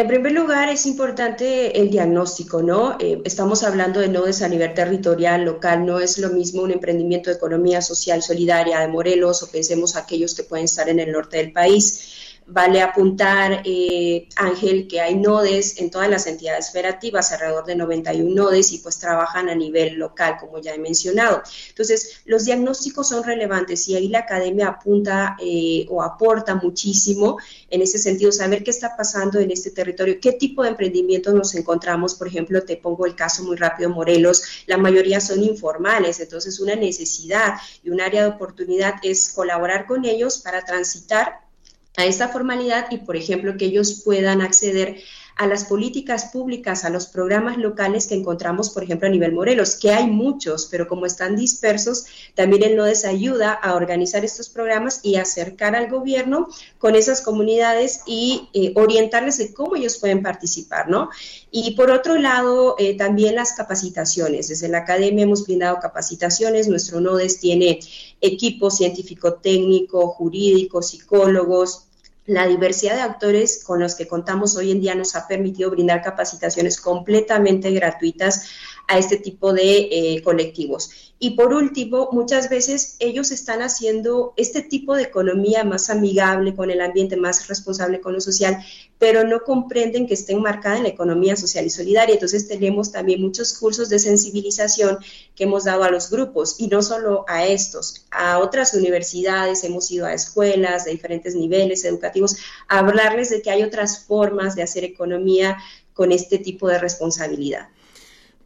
En primer lugar, es importante el diagnóstico, ¿no? Eh, estamos hablando de nodes a nivel territorial, local, no es lo mismo un emprendimiento de economía social solidaria de Morelos o pensemos aquellos que pueden estar en el norte del país. Vale apuntar, eh, Ángel, que hay nodes en todas las entidades federativas, alrededor de 91 nodes, y pues trabajan a nivel local, como ya he mencionado. Entonces, los diagnósticos son relevantes y ahí la academia apunta eh, o aporta muchísimo en ese sentido, saber qué está pasando en este territorio, qué tipo de emprendimientos nos encontramos. Por ejemplo, te pongo el caso muy rápido, Morelos, la mayoría son informales, entonces una necesidad y un área de oportunidad es colaborar con ellos para transitar a esta formalidad y, por ejemplo, que ellos puedan acceder a las políticas públicas, a los programas locales que encontramos, por ejemplo, a nivel Morelos, que hay muchos, pero como están dispersos, también el NODES ayuda a organizar estos programas y acercar al gobierno con esas comunidades y eh, orientarles de cómo ellos pueden participar, ¿no? Y por otro lado, eh, también las capacitaciones. Desde la academia hemos brindado capacitaciones, nuestro NODES tiene equipo científico-técnico, jurídico, psicólogos, la diversidad de actores con los que contamos hoy en día nos ha permitido brindar capacitaciones completamente gratuitas a este tipo de eh, colectivos. Y por último, muchas veces ellos están haciendo este tipo de economía más amigable con el ambiente, más responsable con lo social, pero no comprenden que esté enmarcada en la economía social y solidaria. Entonces tenemos también muchos cursos de sensibilización que hemos dado a los grupos y no solo a estos, a otras universidades, hemos ido a escuelas de diferentes niveles educativos a hablarles de que hay otras formas de hacer economía con este tipo de responsabilidad.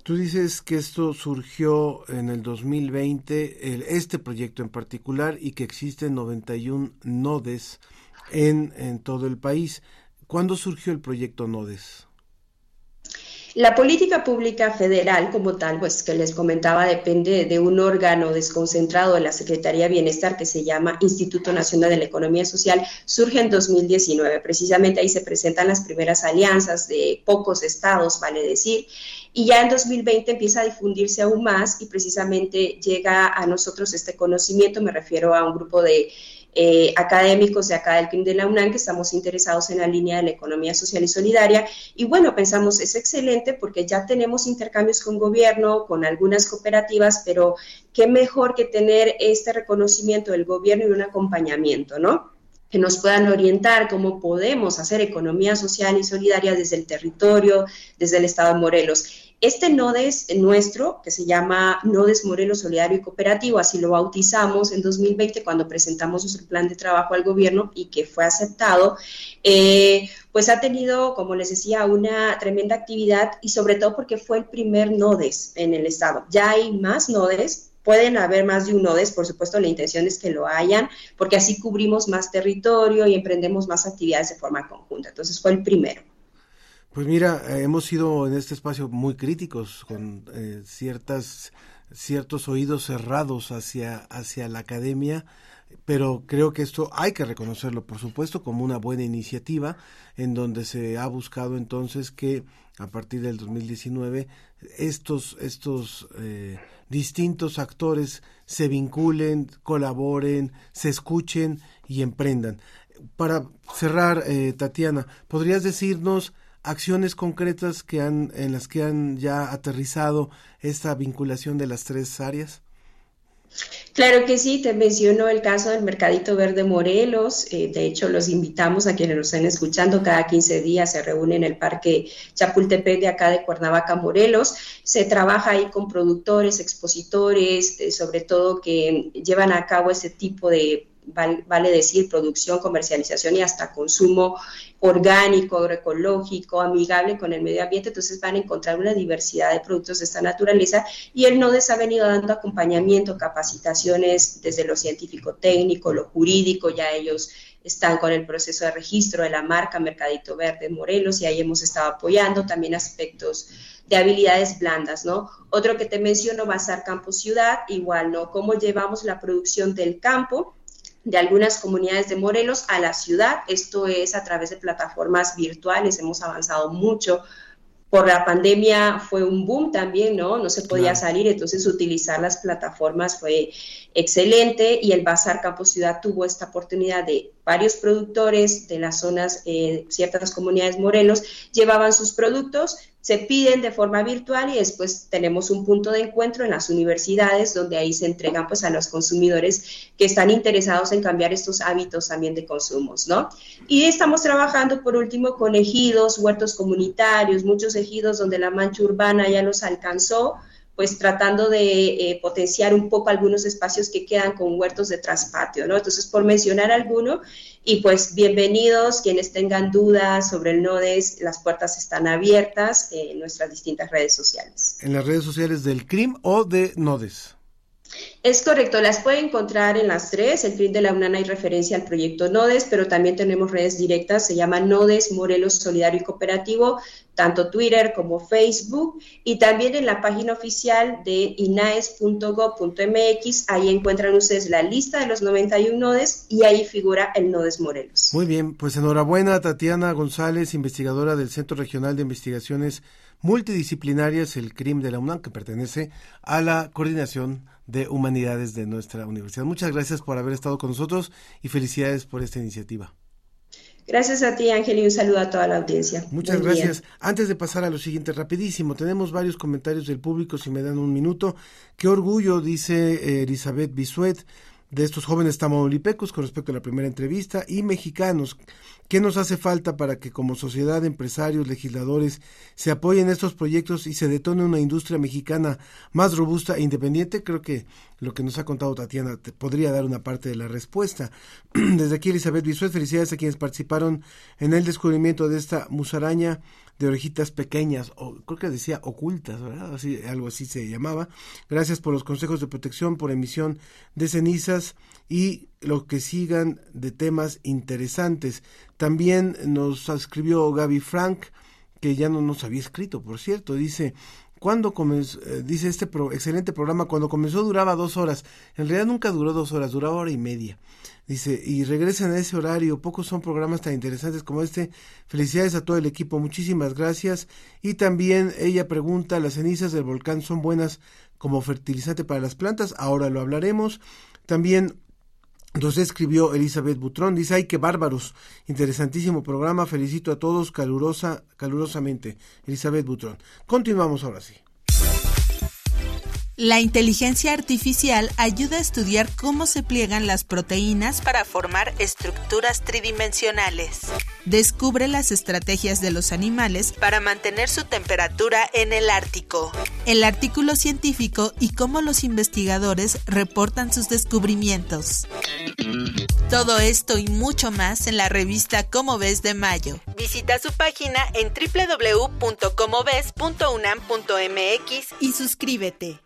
Tú dices que esto surgió en el 2020, el, este proyecto en particular, y que existen 91 nodes en, en todo el país. ¿Cuándo surgió el proyecto Nodes? La política pública federal como tal, pues que les comentaba, depende de un órgano desconcentrado de la Secretaría de Bienestar que se llama Instituto Nacional de la Economía Social, surge en 2019. Precisamente ahí se presentan las primeras alianzas de pocos estados, vale decir, y ya en 2020 empieza a difundirse aún más y precisamente llega a nosotros este conocimiento, me refiero a un grupo de eh, académicos de acá del CRIM de la UNAM que estamos interesados en la línea de la economía social y solidaria. Y bueno, pensamos, es excelente porque ya tenemos intercambios con gobierno, con algunas cooperativas, pero qué mejor que tener este reconocimiento del gobierno y un acompañamiento, ¿no? que nos puedan orientar cómo podemos hacer economía social y solidaria desde el territorio, desde el Estado de Morelos. Este NODES nuestro, que se llama NODES Morelos Solidario y Cooperativo, así lo bautizamos en 2020 cuando presentamos nuestro plan de trabajo al gobierno y que fue aceptado, eh, pues ha tenido, como les decía, una tremenda actividad y sobre todo porque fue el primer NODES en el estado. Ya hay más NODES, Pueden haber más de un NODES, por supuesto, la intención es que lo hayan, porque así cubrimos más territorio y emprendemos más actividades de forma conjunta. Entonces fue el primero. Pues mira, eh, hemos sido en este espacio muy críticos con eh, ciertas ciertos oídos cerrados hacia hacia la academia, pero creo que esto hay que reconocerlo, por supuesto, como una buena iniciativa en donde se ha buscado entonces que a partir del 2019 estos estos eh, distintos actores se vinculen, colaboren, se escuchen y emprendan. Para cerrar, Tatiana, ¿podrías decirnos acciones concretas que han, en las que han ya aterrizado esta vinculación de las tres áreas? Claro que sí, te menciono el caso del Mercadito Verde Morelos. Eh, de hecho, los invitamos a quienes nos estén escuchando. Cada 15 días se reúne en el Parque Chapultepec de acá de Cuernavaca, Morelos. Se trabaja ahí con productores, expositores, eh, sobre todo que llevan a cabo ese tipo de vale decir producción, comercialización y hasta consumo orgánico, agroecológico, amigable con el medio ambiente, entonces van a encontrar una diversidad de productos de esta naturaleza y el NODES ha venido dando acompañamiento, capacitaciones desde lo científico técnico, lo jurídico, ya ellos están con el proceso de registro de la marca Mercadito Verde Morelos y ahí hemos estado apoyando también aspectos de habilidades blandas, ¿no? Otro que te menciono va a ser Campo Ciudad, igual, ¿no? Cómo llevamos la producción del campo de algunas comunidades de Morelos a la ciudad. Esto es a través de plataformas virtuales. Hemos avanzado mucho. Por la pandemia fue un boom también, ¿no? No se podía salir, entonces utilizar las plataformas fue excelente y el Bazar Campo Ciudad tuvo esta oportunidad de varios productores de las zonas, eh, ciertas comunidades Morelos, llevaban sus productos, se piden de forma virtual y después tenemos un punto de encuentro en las universidades donde ahí se entregan pues a los consumidores que están interesados en cambiar estos hábitos también de consumos, ¿no? Y estamos trabajando por último con ejidos, huertos comunitarios, muchos ejidos donde la mancha urbana ya los alcanzó, pues tratando de eh, potenciar un poco algunos espacios que quedan con huertos de traspatio, ¿no? Entonces, por mencionar alguno, y pues bienvenidos, quienes tengan dudas sobre el NODES, las puertas están abiertas en nuestras distintas redes sociales. ¿En las redes sociales del CRIM o de NODES? Es correcto, las puede encontrar en las tres. El CRIM de la UNAM hay referencia al proyecto NODES, pero también tenemos redes directas, se llama NODES Morelos Solidario y Cooperativo, tanto Twitter como Facebook, y también en la página oficial de inaes.gov.mx, ahí encuentran ustedes la lista de los 91 NODES y ahí figura el NODES Morelos. Muy bien, pues enhorabuena Tatiana González, investigadora del Centro Regional de Investigaciones Multidisciplinarias, el CRIM de la UNAM, que pertenece a la coordinación de Humanidades de nuestra universidad. Muchas gracias por haber estado con nosotros y felicidades por esta iniciativa. Gracias a ti, Ángel, y un saludo a toda la audiencia. Muchas gracias. Antes de pasar a lo siguiente, rapidísimo, tenemos varios comentarios del público, si me dan un minuto. Qué orgullo, dice eh, Elizabeth Bisuet, de estos jóvenes tamaulipecos con respecto a la primera entrevista y mexicanos. ¿Qué nos hace falta para que como sociedad, empresarios, legisladores se apoyen estos proyectos y se detone una industria mexicana más robusta e independiente? Creo que lo que nos ha contado Tatiana te podría dar una parte de la respuesta. Desde aquí, Elizabeth Bisuet, felicidades a quienes participaron en el descubrimiento de esta musaraña de orejitas pequeñas, o creo que decía ocultas, ¿verdad? Así, algo así se llamaba. Gracias por los consejos de protección, por emisión de cenizas y lo que sigan de temas interesantes. También nos escribió Gaby Frank que ya no nos había escrito, por cierto, dice, cuando comenzó, eh, dice este excelente programa, cuando comenzó duraba dos horas, en realidad nunca duró dos horas, duraba hora y media. Dice, y regresan a ese horario, pocos son programas tan interesantes como este. Felicidades a todo el equipo, muchísimas gracias. Y también ella pregunta, ¿las cenizas del volcán son buenas como fertilizante para las plantas? Ahora lo hablaremos. También nos escribió Elizabeth Butrón, dice, ay, qué bárbaros, interesantísimo programa, felicito a todos calurosa, calurosamente. Elizabeth Butrón. Continuamos ahora sí. La inteligencia artificial ayuda a estudiar cómo se pliegan las proteínas para formar estructuras tridimensionales. Descubre las estrategias de los animales para mantener su temperatura en el Ártico. El artículo científico y cómo los investigadores reportan sus descubrimientos. Todo esto y mucho más en la revista Cómo ves de mayo. Visita su página en www.comoves.unam.mx y suscríbete.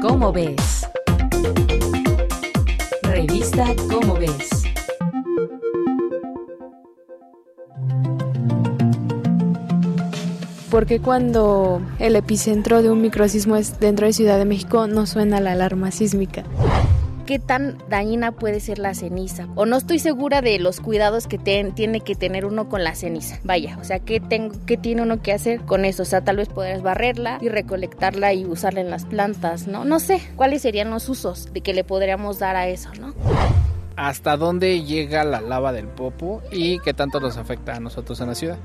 ¿Cómo ves? Revista Cómo ves. Porque cuando el epicentro de un microsismo es dentro de Ciudad de México no suena la alarma sísmica? Qué tan dañina puede ser la ceniza. O no estoy segura de los cuidados que tiene que tener uno con la ceniza. Vaya, o sea, ¿qué, tengo, ¿qué tiene uno que hacer con eso? O sea, tal vez podrías barrerla y recolectarla y usarla en las plantas, ¿no? No sé cuáles serían los usos de que le podríamos dar a eso, ¿no? ¿Hasta dónde llega la lava del Popo y qué tanto nos afecta a nosotros en la ciudad?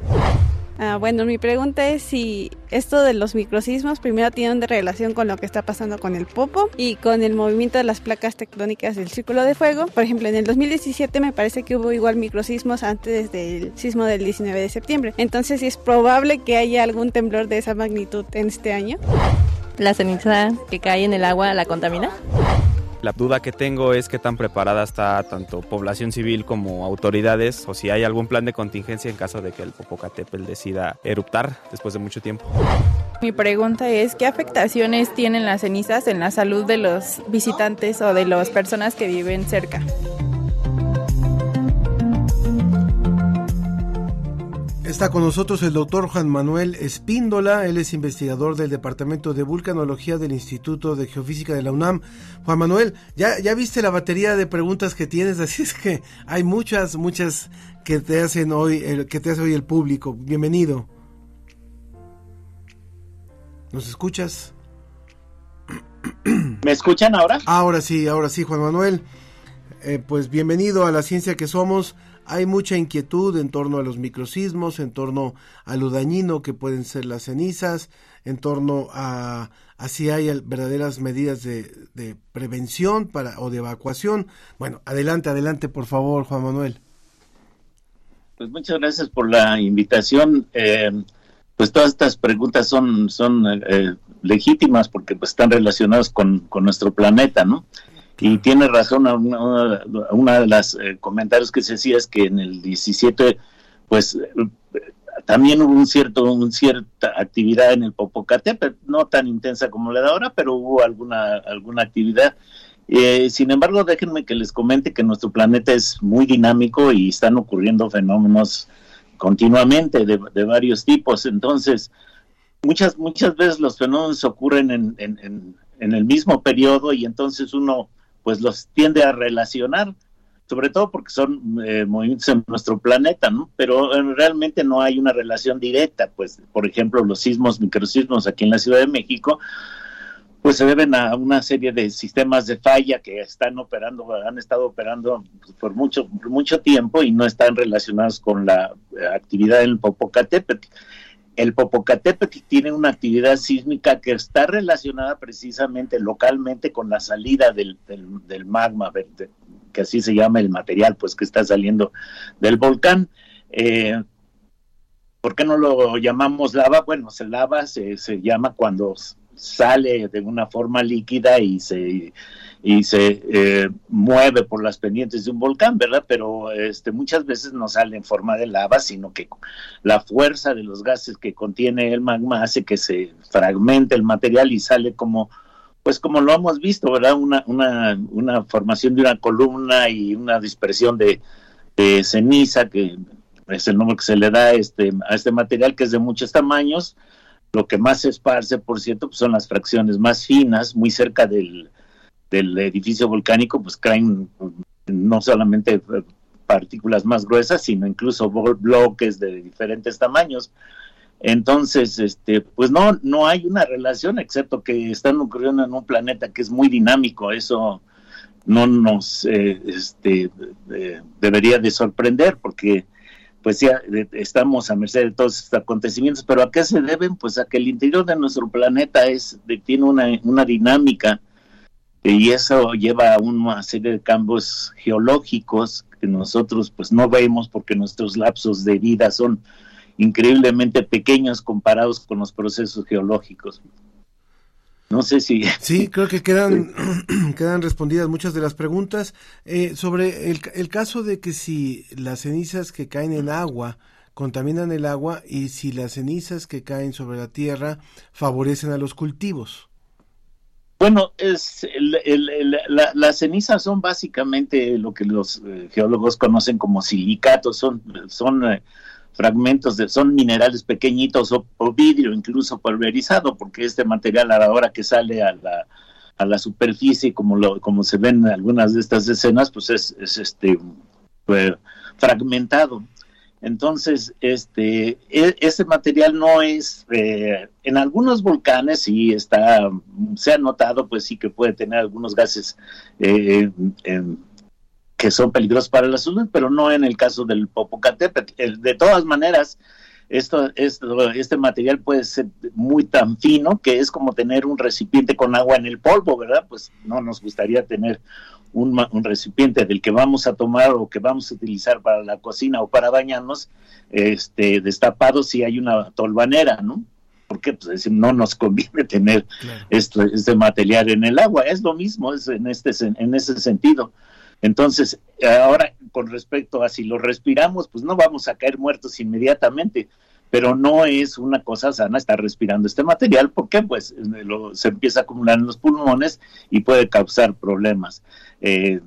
Ah, bueno, mi pregunta es si esto de los microsismos primero tienen relación con lo que está pasando con el popo y con el movimiento de las placas tectónicas del círculo de fuego. Por ejemplo, en el 2017 me parece que hubo igual microsismos antes del sismo del 19 de septiembre. Entonces, es probable que haya algún temblor de esa magnitud en este año. ¿La ceniza que cae en el agua la contamina? La duda que tengo es qué tan preparada está tanto población civil como autoridades o si hay algún plan de contingencia en caso de que el Popocatépetl decida eruptar después de mucho tiempo. Mi pregunta es qué afectaciones tienen las cenizas en la salud de los visitantes o de las personas que viven cerca. Está con nosotros el doctor Juan Manuel Espíndola, él es investigador del Departamento de Vulcanología del Instituto de Geofísica de la UNAM. Juan Manuel, ya, ya viste la batería de preguntas que tienes, así es que hay muchas, muchas que te hacen hoy, el, que te hace hoy el público. Bienvenido. ¿Nos escuchas? ¿Me escuchan ahora? Ahora sí, ahora sí, Juan Manuel. Eh, pues bienvenido a la ciencia que somos hay mucha inquietud en torno a los microsismos, en torno a lo dañino que pueden ser las cenizas, en torno a, si hay verdaderas medidas de, prevención para, o de evacuación. Bueno, adelante, adelante, por favor, Juan Manuel. Pues muchas gracias por la invitación. Eh, pues todas estas preguntas son, son eh, legítimas porque pues, están relacionadas con, con nuestro planeta, ¿no? Y tiene razón, una, de las eh, comentarios que se hacía es que en el 17, pues también hubo un cierto, un cierta actividad en el Popocatépetl, no tan intensa como la de ahora, pero hubo alguna, alguna actividad. Eh, sin embargo, déjenme que les comente que nuestro planeta es muy dinámico y están ocurriendo fenómenos continuamente de, de varios tipos. Entonces, muchas, muchas veces los fenómenos ocurren en, en, en el mismo periodo y entonces uno pues los tiende a relacionar, sobre todo porque son eh, movimientos en nuestro planeta, ¿no? Pero eh, realmente no hay una relación directa, pues, por ejemplo, los sismos, microsismos aquí en la Ciudad de México, pues se deben a una serie de sistemas de falla que están operando, han estado operando por mucho, mucho tiempo y no están relacionados con la eh, actividad en Popocatépetl el Popocatépetl tiene una actividad sísmica que está relacionada precisamente localmente con la salida del, magma, que así se llama el material, pues que está saliendo del volcán. Eh, ¿Por qué no lo llamamos lava? Bueno, se lava se, se llama cuando sale de una forma líquida y se y se eh, mueve por las pendientes de un volcán, ¿verdad? Pero este, muchas veces no sale en forma de lava, sino que la fuerza de los gases que contiene el magma hace que se fragmente el material y sale como, pues como lo hemos visto, ¿verdad? Una, una, una formación de una columna y una dispersión de, ceniza que es el nombre que se le da este, a este material que es de muchos tamaños. Lo que más se esparce, por cierto, pues son las fracciones más finas, muy cerca del, del edificio volcánico, pues caen no solamente eh, partículas más gruesas, sino incluso blo- bloques de diferentes tamaños. Entonces, este, pues no, no hay una relación, excepto que están ocurriendo en un planeta que es muy dinámico. Eso no nos eh, este, eh, debería de sorprender, porque pues ya eh, estamos a merced de todos estos acontecimientos. Pero ¿a qué se deben? Pues a que el interior de nuestro planeta es, tiene una, una dinámica y eso lleva a una serie de cambios geológicos que nosotros pues no vemos porque nuestros lapsos de vida son increíblemente pequeños comparados con los procesos geológicos. No sé si... Sí, creo que quedan, quedan respondidas muchas de las preguntas. Eh, sobre el, el caso de que si las cenizas que caen en agua contaminan el agua y si las cenizas que caen sobre la tierra favorecen a los cultivos. Bueno, es el- el- la- las cenizas son básicamente lo que los eh, geólogos conocen como silicatos, son, son eh, fragmentos de, son minerales pequeñitos o, vidrio incluso pulverizado, porque este material a la hora que sale a la, a la superficie, como lo, como se ven en algunas de estas escenas, pues es, es este fragmentado. Entonces, este, e- ese material no es, eh, en algunos volcanes sí está, se ha notado, pues sí que puede tener algunos gases eh, em, que son peligrosos para la salud, pero no en el caso del Popocatépetl. De todas maneras, esto, esto, este material puede ser muy tan fino que es como tener un recipiente con agua en el polvo, ¿verdad? Pues no nos gustaría tener un, un recipiente del que vamos a tomar o que vamos a utilizar para la cocina o para bañarnos, este, destapado si hay una tolvanera, ¿no? Porque pues, no nos conviene tener esto, este material en el agua. Es lo mismo, es en, este, en ese sentido. Entonces, ahora con respecto a si lo respiramos, pues no vamos a caer muertos inmediatamente, pero no es una cosa sana estar respirando este material porque pues lo- se empieza a acumular en los pulmones y puede causar problemas eh,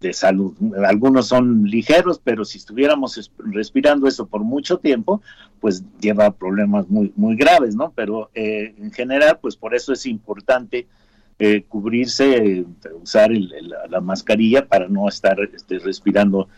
de salud. Algunos son ligeros, pero si estuviéramos es- respirando eso por mucho tiempo, pues lleva problemas muy, muy graves, ¿no? Pero eh, en general, pues por eso es importante eh, cubrirse, eh, usar el- la mascarilla para no estar este, respirando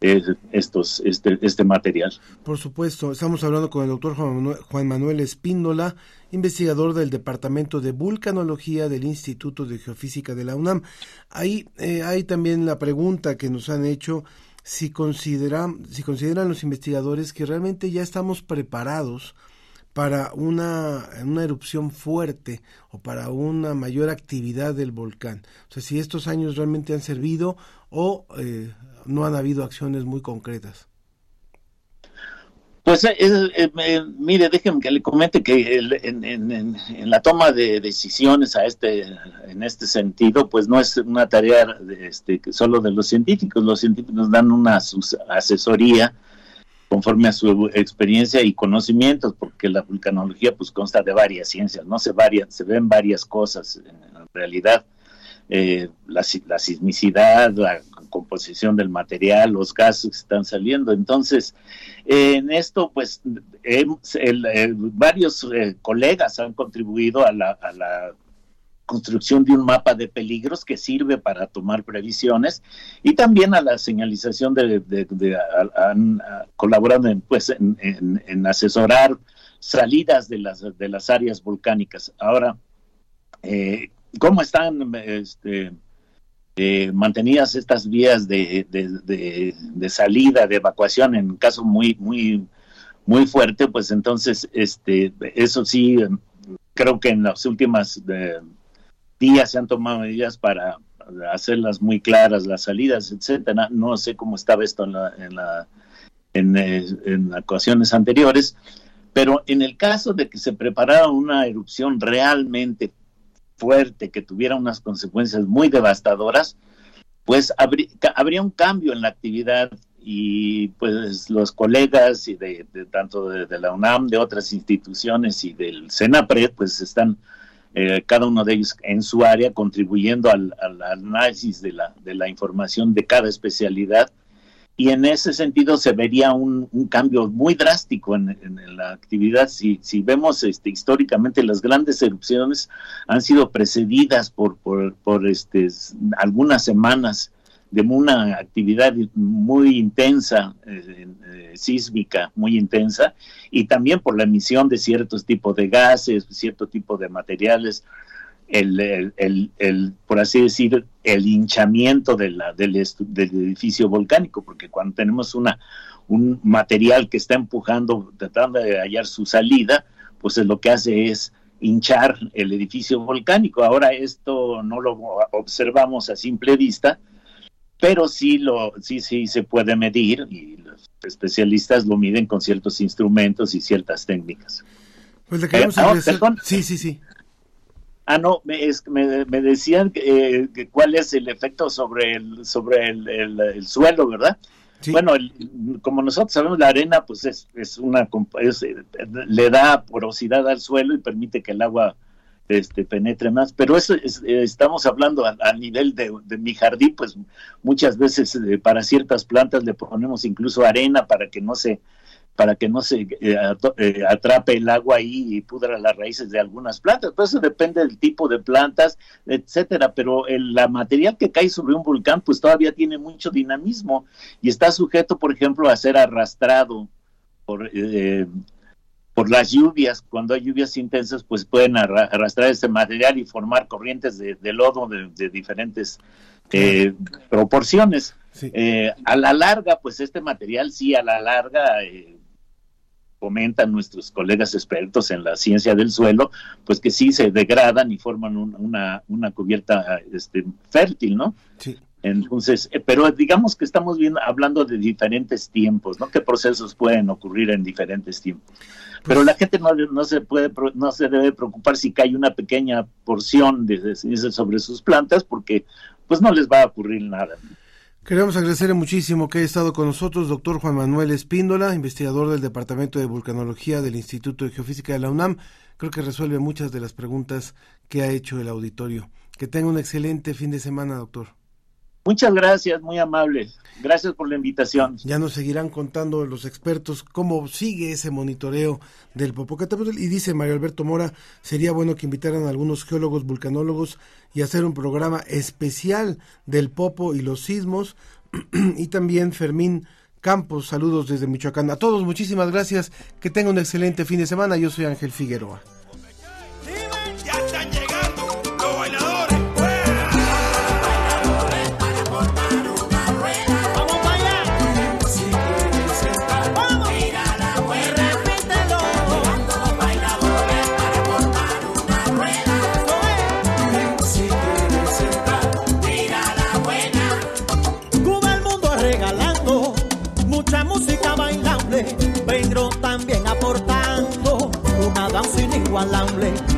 eh, estos, este, este material. Por supuesto, estamos hablando con el doctor Juan Manuel, Espíndola, investigador del Departamento de Vulcanología del Instituto de Geofísica de la UNAM. Ahí eh, hay también la pregunta que nos han hecho si si consideran los investigadores que realmente ya estamos preparados para una, una erupción fuerte o para una mayor actividad del volcán. O sea, si estos años realmente han servido o eh, no han habido acciones muy concretas. Pues eh, eh, eh, mire, déjenme que le comente que el- en, en- en- la toma de decisiones a este, en este sentido, pues no es una tarea de, este, solo de los científicos. Los científicos dan una asesoría conforme a su experiencia y conocimientos, porque la vulcanología pues consta de varias ciencias, no se varias, se ven varias cosas en realidad. Eh, la, la sismicidad, la composición del material, los gases que están saliendo. Entonces, eh, en esto, pues, el- varios eh, colegas han contribuido a la, a la construcción de un mapa de peligros que sirve para tomar previsiones y también a la señalización de, de- colaborado en, pues, en, asesorar salidas de las, de las áreas volcánicas. Ahora, eh, ¿cómo están este, eh, mantenidas estas vías de, de- salida, de evacuación en caso muy, muy, muy fuerte? Pues entonces, este, eso sí, creo que en las últimas eh, días se han tomado medidas para hacerlas muy claras, las salidas, etcétera. No sé cómo estaba esto en la, en la en, eh, en ocasiones anteriores, pero en el caso de que se preparara una erupción realmente fuerte, que tuviera unas consecuencias muy devastadoras, pues habría un cambio en la actividad y pues los colegas y de, tanto de, de la UNAM, de otras instituciones y del CENAPRED, pues están eh, cada uno de ellos en su área contribuyendo al, análisis de la, información de cada especialidad y en ese sentido se vería un, cambio muy drástico en, la actividad. Si, vemos este, históricamente las grandes erupciones han sido precedidas por, este, algunas semanas de una actividad muy intensa, eh, eh, sísmica, muy intensa, y también por la emisión de ciertos tipos de gases, cierto tipo de materiales, el, el, el- por así decir, el hinchamiento la, del, del edificio volcánico, porque cuando tenemos una, un material que está empujando, tratando de hallar su salida, pues es lo que hace es hinchar el edificio volcánico. Ahora esto no lo observamos a simple vista, pero sí lo sí sí se puede medir y los especialistas lo miden con ciertos instrumentos y ciertas técnicas. Pues le queremos Eh, ah, perdón. Sí, sí, sí. Ah, no, me, es- me, me decían que, eh, que cuál es el efecto sobre el sobre el, el- el suelo, ¿verdad? Bueno, el- como nosotros sabemos, la arena pues es, es una es, eh, le da porosidad al suelo y permite que el agua este, penetre más, pero eso es- eh, estamos hablando a, nivel de, mi jardín, pues muchas veces eh, para ciertas plantas le ponemos incluso arena para que no se para que no se eh, atrape el agua ahí y pudra las raíces de algunas plantas. Pues eso depende del tipo de plantas, etcétera. Pero el la material que cae sobre un volcán, pues todavía tiene mucho dinamismo y está sujeto, por ejemplo, a ser arrastrado por eh, por las lluvias. Cuando hay lluvias intensas, pues pueden arra- arrastrar este material y formar corrientes de, de lodo de, de diferentes eh, proporciones. Eh, a la larga, pues este material sí, a la larga, eh, comentan nuestros colegas expertos en la ciencia del suelo, pues que sí se degradan y forman un- una, una cubierta este, fértil, ¿no? Sí. Entonces, eh, pero digamos que estamos viendo, hablando de diferentes tiempos, ¿no? ¿Qué procesos pueden ocurrir en diferentes tiempos? Pero la gente no, no se puede, no se debe preocupar si cae una pequeña porción de, sobre sus plantas, porque pues no les va a ocurrir nada. Queremos agradecerle muchísimo que haya estado con nosotros, doctor Juan Manuel Espíndola, investigador del Departamento de Vulcanología del Instituto de Geofísica de la UNAM. Creo que resuelve muchas de las preguntas que ha hecho el auditorio. Que tenga un excelente fin de semana, doctor. Muchas gracias, muy amable. Gracias por la invitación. Ya nos seguirán contando los expertos cómo sigue ese monitoreo del Popocatépetl y dice Mario Alberto Mora, sería bueno que invitaran a algunos geólogos vulcanólogos y hacer un programa especial del Popo y los sismos y también Fermín Campos, saludos desde Michoacán. A todos muchísimas gracias, que tengan un excelente fin de semana. Yo soy Ángel Figueroa. alambre.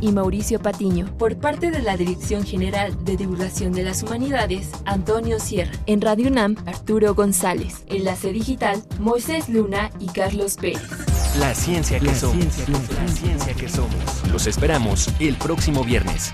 y Mauricio Patiño. Por parte de la Dirección General de Divulgación de las Humanidades, Antonio Sierra. En Radio UNAM, Arturo González. Enlace digital, Moisés Luna y Carlos Pérez. La ciencia que somos. La ciencia que somos. Los esperamos el próximo viernes.